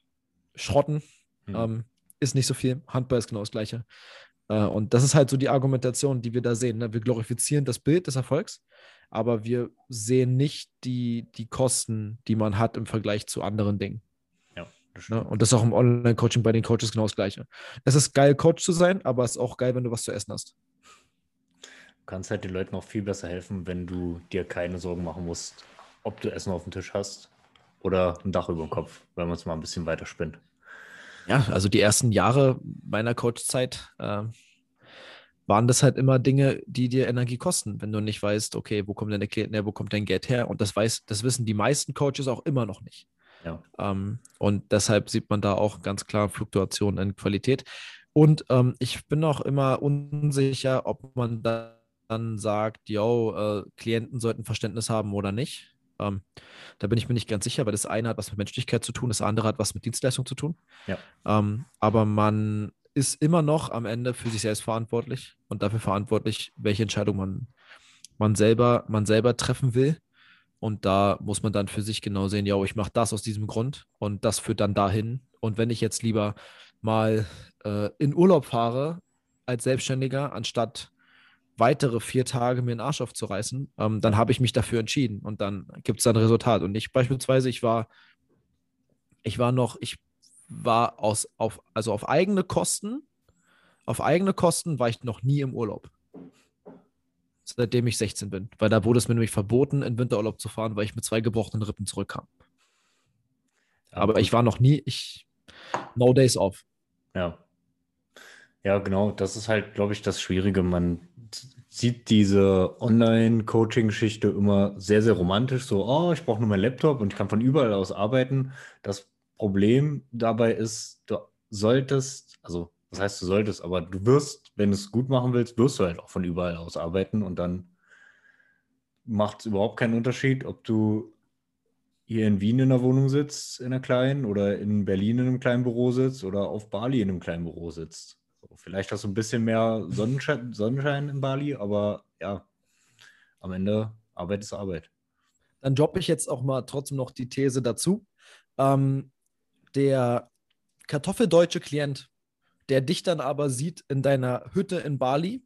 schrotten, mhm. ähm, ist nicht so viel. Handball ist genau das Gleiche. Äh, und das ist halt so die Argumentation, die wir da sehen. Ne? Wir glorifizieren das Bild des Erfolgs, aber wir sehen nicht die, die Kosten, die man hat im Vergleich zu anderen Dingen. Ja, das ne? Und das ist auch im Online-Coaching bei den Coaches genau das Gleiche. Es ist geil, Coach zu sein, aber es ist auch geil, wenn du was zu essen hast. Du kannst halt den Leuten auch viel besser helfen, wenn du dir keine Sorgen machen musst, ob du Essen auf dem Tisch hast oder ein Dach über dem Kopf, wenn man es mal ein bisschen weiter spinnt. Ja, also die ersten Jahre meiner Coachzeit äh, waren das halt immer Dinge, die dir Energie kosten, wenn du nicht weißt, okay, wo kommt deine Klienten her, wo kommt dein Geld her? Und das weiß, das wissen die meisten Coaches auch immer noch nicht. Ja. Ähm, und deshalb sieht man da auch ganz klar Fluktuationen in Qualität. Und ähm, ich bin auch immer unsicher, ob man dann sagt, yo, äh, Klienten sollten Verständnis haben oder nicht. Ähm, da bin ich mir nicht ganz sicher, weil das eine hat was mit Menschlichkeit zu tun, das andere hat was mit Dienstleistung zu tun. Ja. Ähm, aber man ist immer noch am Ende für sich selbst verantwortlich und dafür verantwortlich, welche Entscheidung man, man, selber, man selber treffen will. Und da muss man dann für sich genau sehen, ja, ich mache das aus diesem Grund und das führt dann dahin. Und wenn ich jetzt lieber mal äh, in Urlaub fahre als Selbstständiger, anstatt weitere vier Tage mir den Arsch aufzureißen, ähm, dann habe ich mich dafür entschieden und dann gibt es ein Resultat. Und ich beispielsweise, ich war, ich war noch, ich war aus, auf, also auf eigene Kosten, auf eigene Kosten war ich noch nie im Urlaub. Seitdem ich 16 bin. Weil da wurde es mir nämlich verboten, in Winterurlaub zu fahren, weil ich mit zwei gebrochenen Rippen zurückkam. Aber ich war noch nie, ich, no days off. Ja. Ja, genau. Das ist halt, glaube ich, das Schwierige. Man sieht diese Online-Coaching-Geschichte immer sehr, sehr romantisch. So, oh, ich brauche nur meinen Laptop und ich kann von überall aus arbeiten. Das Problem dabei ist, du solltest, also das heißt, du solltest, aber du wirst, wenn du es gut machen willst, wirst du halt auch von überall aus arbeiten und dann macht es überhaupt keinen Unterschied, ob du hier in Wien in der Wohnung sitzt, in einer kleinen, oder in Berlin in einem kleinen Büro sitzt oder auf Bali in einem kleinen Büro sitzt. Vielleicht hast du ein bisschen mehr Sonnenschein, Sonnenschein in Bali, aber ja, am Ende Arbeit ist Arbeit. Dann droppe ich jetzt auch mal trotzdem noch die These dazu. Ähm, der kartoffeldeutsche Klient, der dich dann aber sieht in deiner Hütte in Bali,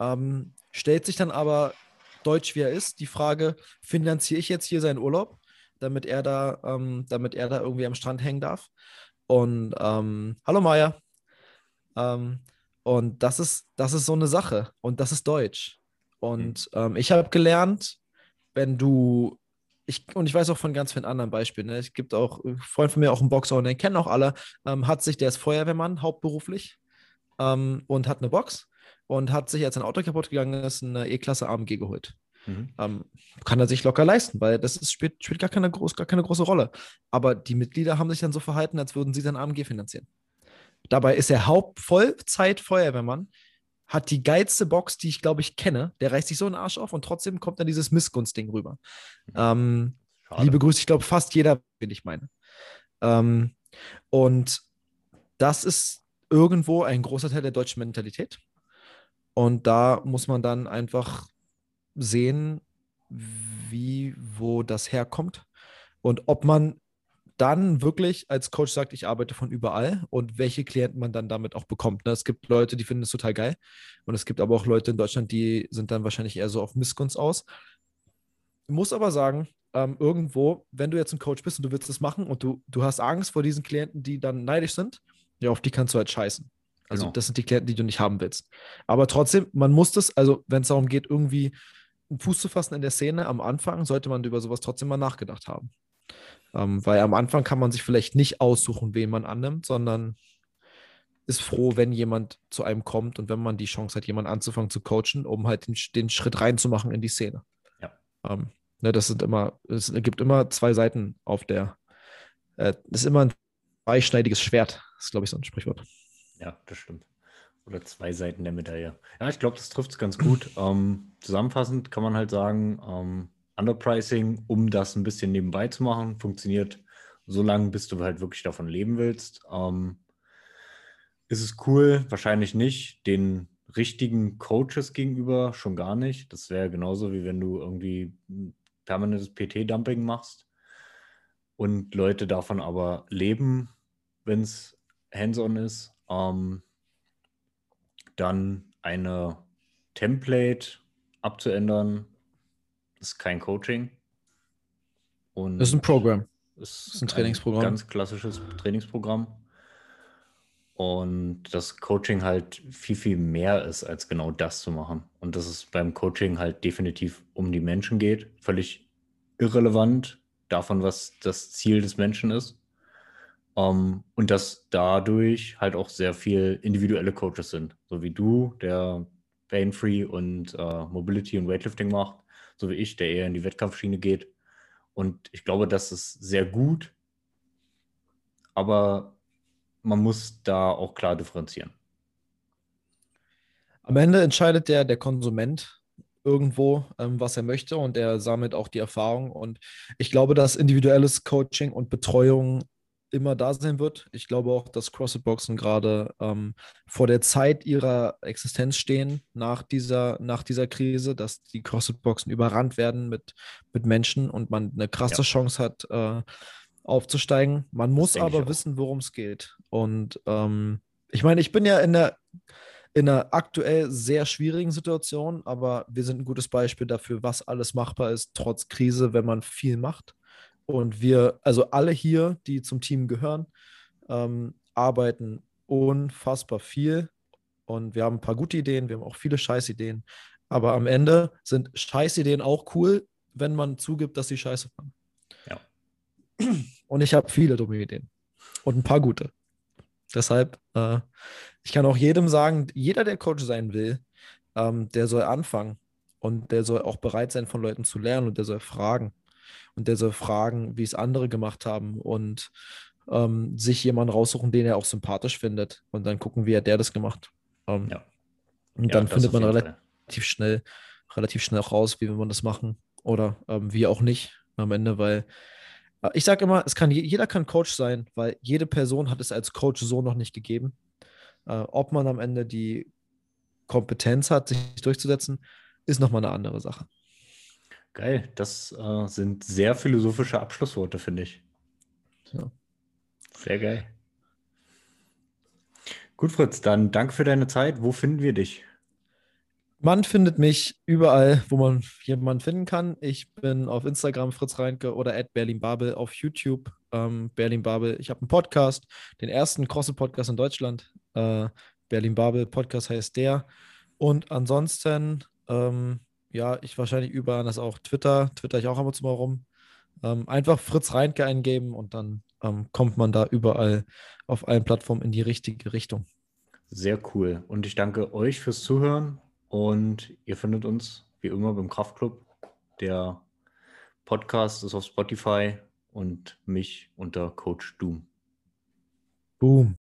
ähm, stellt sich dann aber deutsch wie er ist, die Frage, finanziere ich jetzt hier seinen Urlaub, damit er da, ähm, damit er da irgendwie am Strand hängen darf? Und ähm, hallo Maya. Ähm, und das ist, das ist so eine Sache. Und das ist Deutsch. Und mhm. ähm, ich habe gelernt, wenn du, ich, und ich weiß auch von ganz vielen anderen Beispielen, ne? es gibt auch, ein Freund von mir, auch einen Boxer, und den kennen auch alle, ähm, hat sich, der ist Feuerwehrmann, hauptberuflich, ähm, und hat eine Box und hat sich, als ein Auto kaputt gegangen ist, eine E-Klasse AMG geholt. Mhm. Ähm, kann er sich locker leisten, weil das ist, spielt, spielt gar, keine groß, gar keine große Rolle. Aber die Mitglieder haben sich dann so verhalten, als würden sie sein AMG finanzieren. Dabei ist er Hauptvollzeit-Feuerwehrmann, hat die geilste Box, die ich glaube ich kenne. Der reißt sich so einen Arsch auf und trotzdem kommt dann dieses Missgunstding rüber. Mhm. Ähm, liebe Grüße, ich glaube fast jeder, wen ich meine. Ähm, und das ist irgendwo ein großer Teil der deutschen Mentalität. Und da muss man dann einfach sehen, wie, wo das herkommt und ob man dann wirklich als Coach sagt, ich arbeite von überall und welche Klienten man dann damit auch bekommt. Ne? Es gibt Leute, die finden es total geil und es gibt aber auch Leute in Deutschland, die sind dann wahrscheinlich eher so auf Missgunst aus. Ich muss aber sagen, ähm, irgendwo, wenn du jetzt ein Coach bist und du willst das machen und du, du hast Angst vor diesen Klienten, die dann neidisch sind, ja, auf die kannst du halt scheißen. Also genau. das sind die Klienten, die du nicht haben willst. Aber trotzdem, man muss das, also wenn es darum geht, irgendwie einen Fuß zu fassen in der Szene am Anfang, sollte man über sowas trotzdem mal nachgedacht haben. Ähm, weil am Anfang kann man sich vielleicht nicht aussuchen, wen man annimmt, sondern ist froh, wenn jemand zu einem kommt und wenn man die Chance hat, jemanden anzufangen zu coachen, um halt den, den Schritt reinzumachen in die Szene. Ja. Ähm, ne, das sind immer, es gibt immer zwei Seiten auf der, äh, ist immer ein zweischneidiges Schwert, das ist, glaube ich, so ein Sprichwort. Ja, das stimmt. Oder zwei Seiten der Medaille. Ja, ich glaube, das trifft es ganz gut. Ähm, zusammenfassend kann man halt sagen, ähm, Underpricing, um das ein bisschen nebenbei zu machen, funktioniert so lange, bis du halt wirklich davon leben willst. Ähm, ist es cool? Wahrscheinlich nicht. Den richtigen Coaches gegenüber schon gar nicht. Das wäre genauso wie wenn du irgendwie permanentes PT-Dumping machst und Leute davon aber leben, wenn es hands-on ist. Ähm, dann eine Template abzuändern, ist kein Coaching. Und das ist ein Programm. Das ist ein Trainingsprogramm. Ein ganz klassisches Trainingsprogramm. Und das Coaching halt viel, viel mehr ist, als genau das zu machen. Und dass es beim Coaching halt definitiv um die Menschen geht. Völlig irrelevant davon, was das Ziel des Menschen ist. Um, ähm, und dass dadurch halt auch sehr viel individuelle Coaches sind. So wie du, der Pain-Free und uh, Mobility und Weightlifting macht so wie ich, der eher in die Wettkampfschiene geht. Und ich glaube, das ist sehr gut, aber man muss da auch klar differenzieren. Am Ende entscheidet der, der Konsument irgendwo, ähm, was er möchte und er sammelt auch die Erfahrung. Und ich glaube, dass individuelles Coaching und Betreuung immer da sein wird. Ich glaube auch, dass CrossFit-Boxen gerade ähm, vor der Zeit ihrer Existenz stehen nach dieser, nach dieser Krise, dass die CrossFit-Boxen überrannt werden mit, mit Menschen und man eine krasse ja. Chance hat, äh, aufzusteigen. Man das muss aber wissen, worum es geht. Und ähm, ich meine, ich bin ja in der in einer aktuell sehr schwierigen Situation, aber wir sind ein gutes Beispiel dafür, was alles machbar ist, trotz Krise, wenn man viel macht. Und wir, also alle hier, die zum Team gehören, ähm, arbeiten unfassbar viel. Und wir haben ein paar gute Ideen, wir haben auch viele Scheißideen. Aber am Ende sind Scheißideen auch cool, wenn man zugibt, dass sie scheiße waren. Ja. Und ich habe viele dumme Ideen. Und ein paar gute. Deshalb, äh, ich kann auch jedem sagen, jeder, der Coach sein will, ähm, der soll anfangen. Und der soll auch bereit sein, von Leuten zu lernen und der soll fragen und der soll fragen, wie es andere gemacht haben und ähm, sich jemanden raussuchen, den er auch sympathisch findet und dann gucken, wie hat der das gemacht. Ähm, Ja. Und Ja, dann findet man relativ Fall. schnell, relativ schnell raus, wie will man das machen oder ähm, wie auch nicht am Ende, weil äh, ich sage immer, es kann, je- jeder kann Coach sein, weil jede Person hat es als Coach so noch nicht gegeben. Äh, ob man am Ende die Kompetenz hat, sich durchzusetzen, ist nochmal eine andere Sache. Geil, das äh, sind sehr philosophische Abschlussworte, finde ich. Ja. Sehr geil. Gut, Fritz, dann danke für deine Zeit. Wo finden wir dich? Man findet mich überall, wo man jemanden finden kann. Ich bin auf Instagram Fritz Reinke oder at Berlin Babel auf YouTube. Ähm, Berlin Babel. Ich habe einen Podcast, den ersten Crosse-Podcast in Deutschland. Äh, Berlin Babel Podcast heißt der. Und ansonsten, ähm, ja, ich wahrscheinlich überall anders auch Twitter. Twitter ich auch ab und zu mal rum. Ähm, einfach Fritz Reinke eingeben und dann ähm, kommt man da überall auf allen Plattformen in die richtige Richtung. Sehr cool. Und ich danke euch fürs Zuhören. Und ihr findet uns wie immer beim Kraftclub. Der Podcast ist auf Spotify und mich unter Coach Doom. Boom.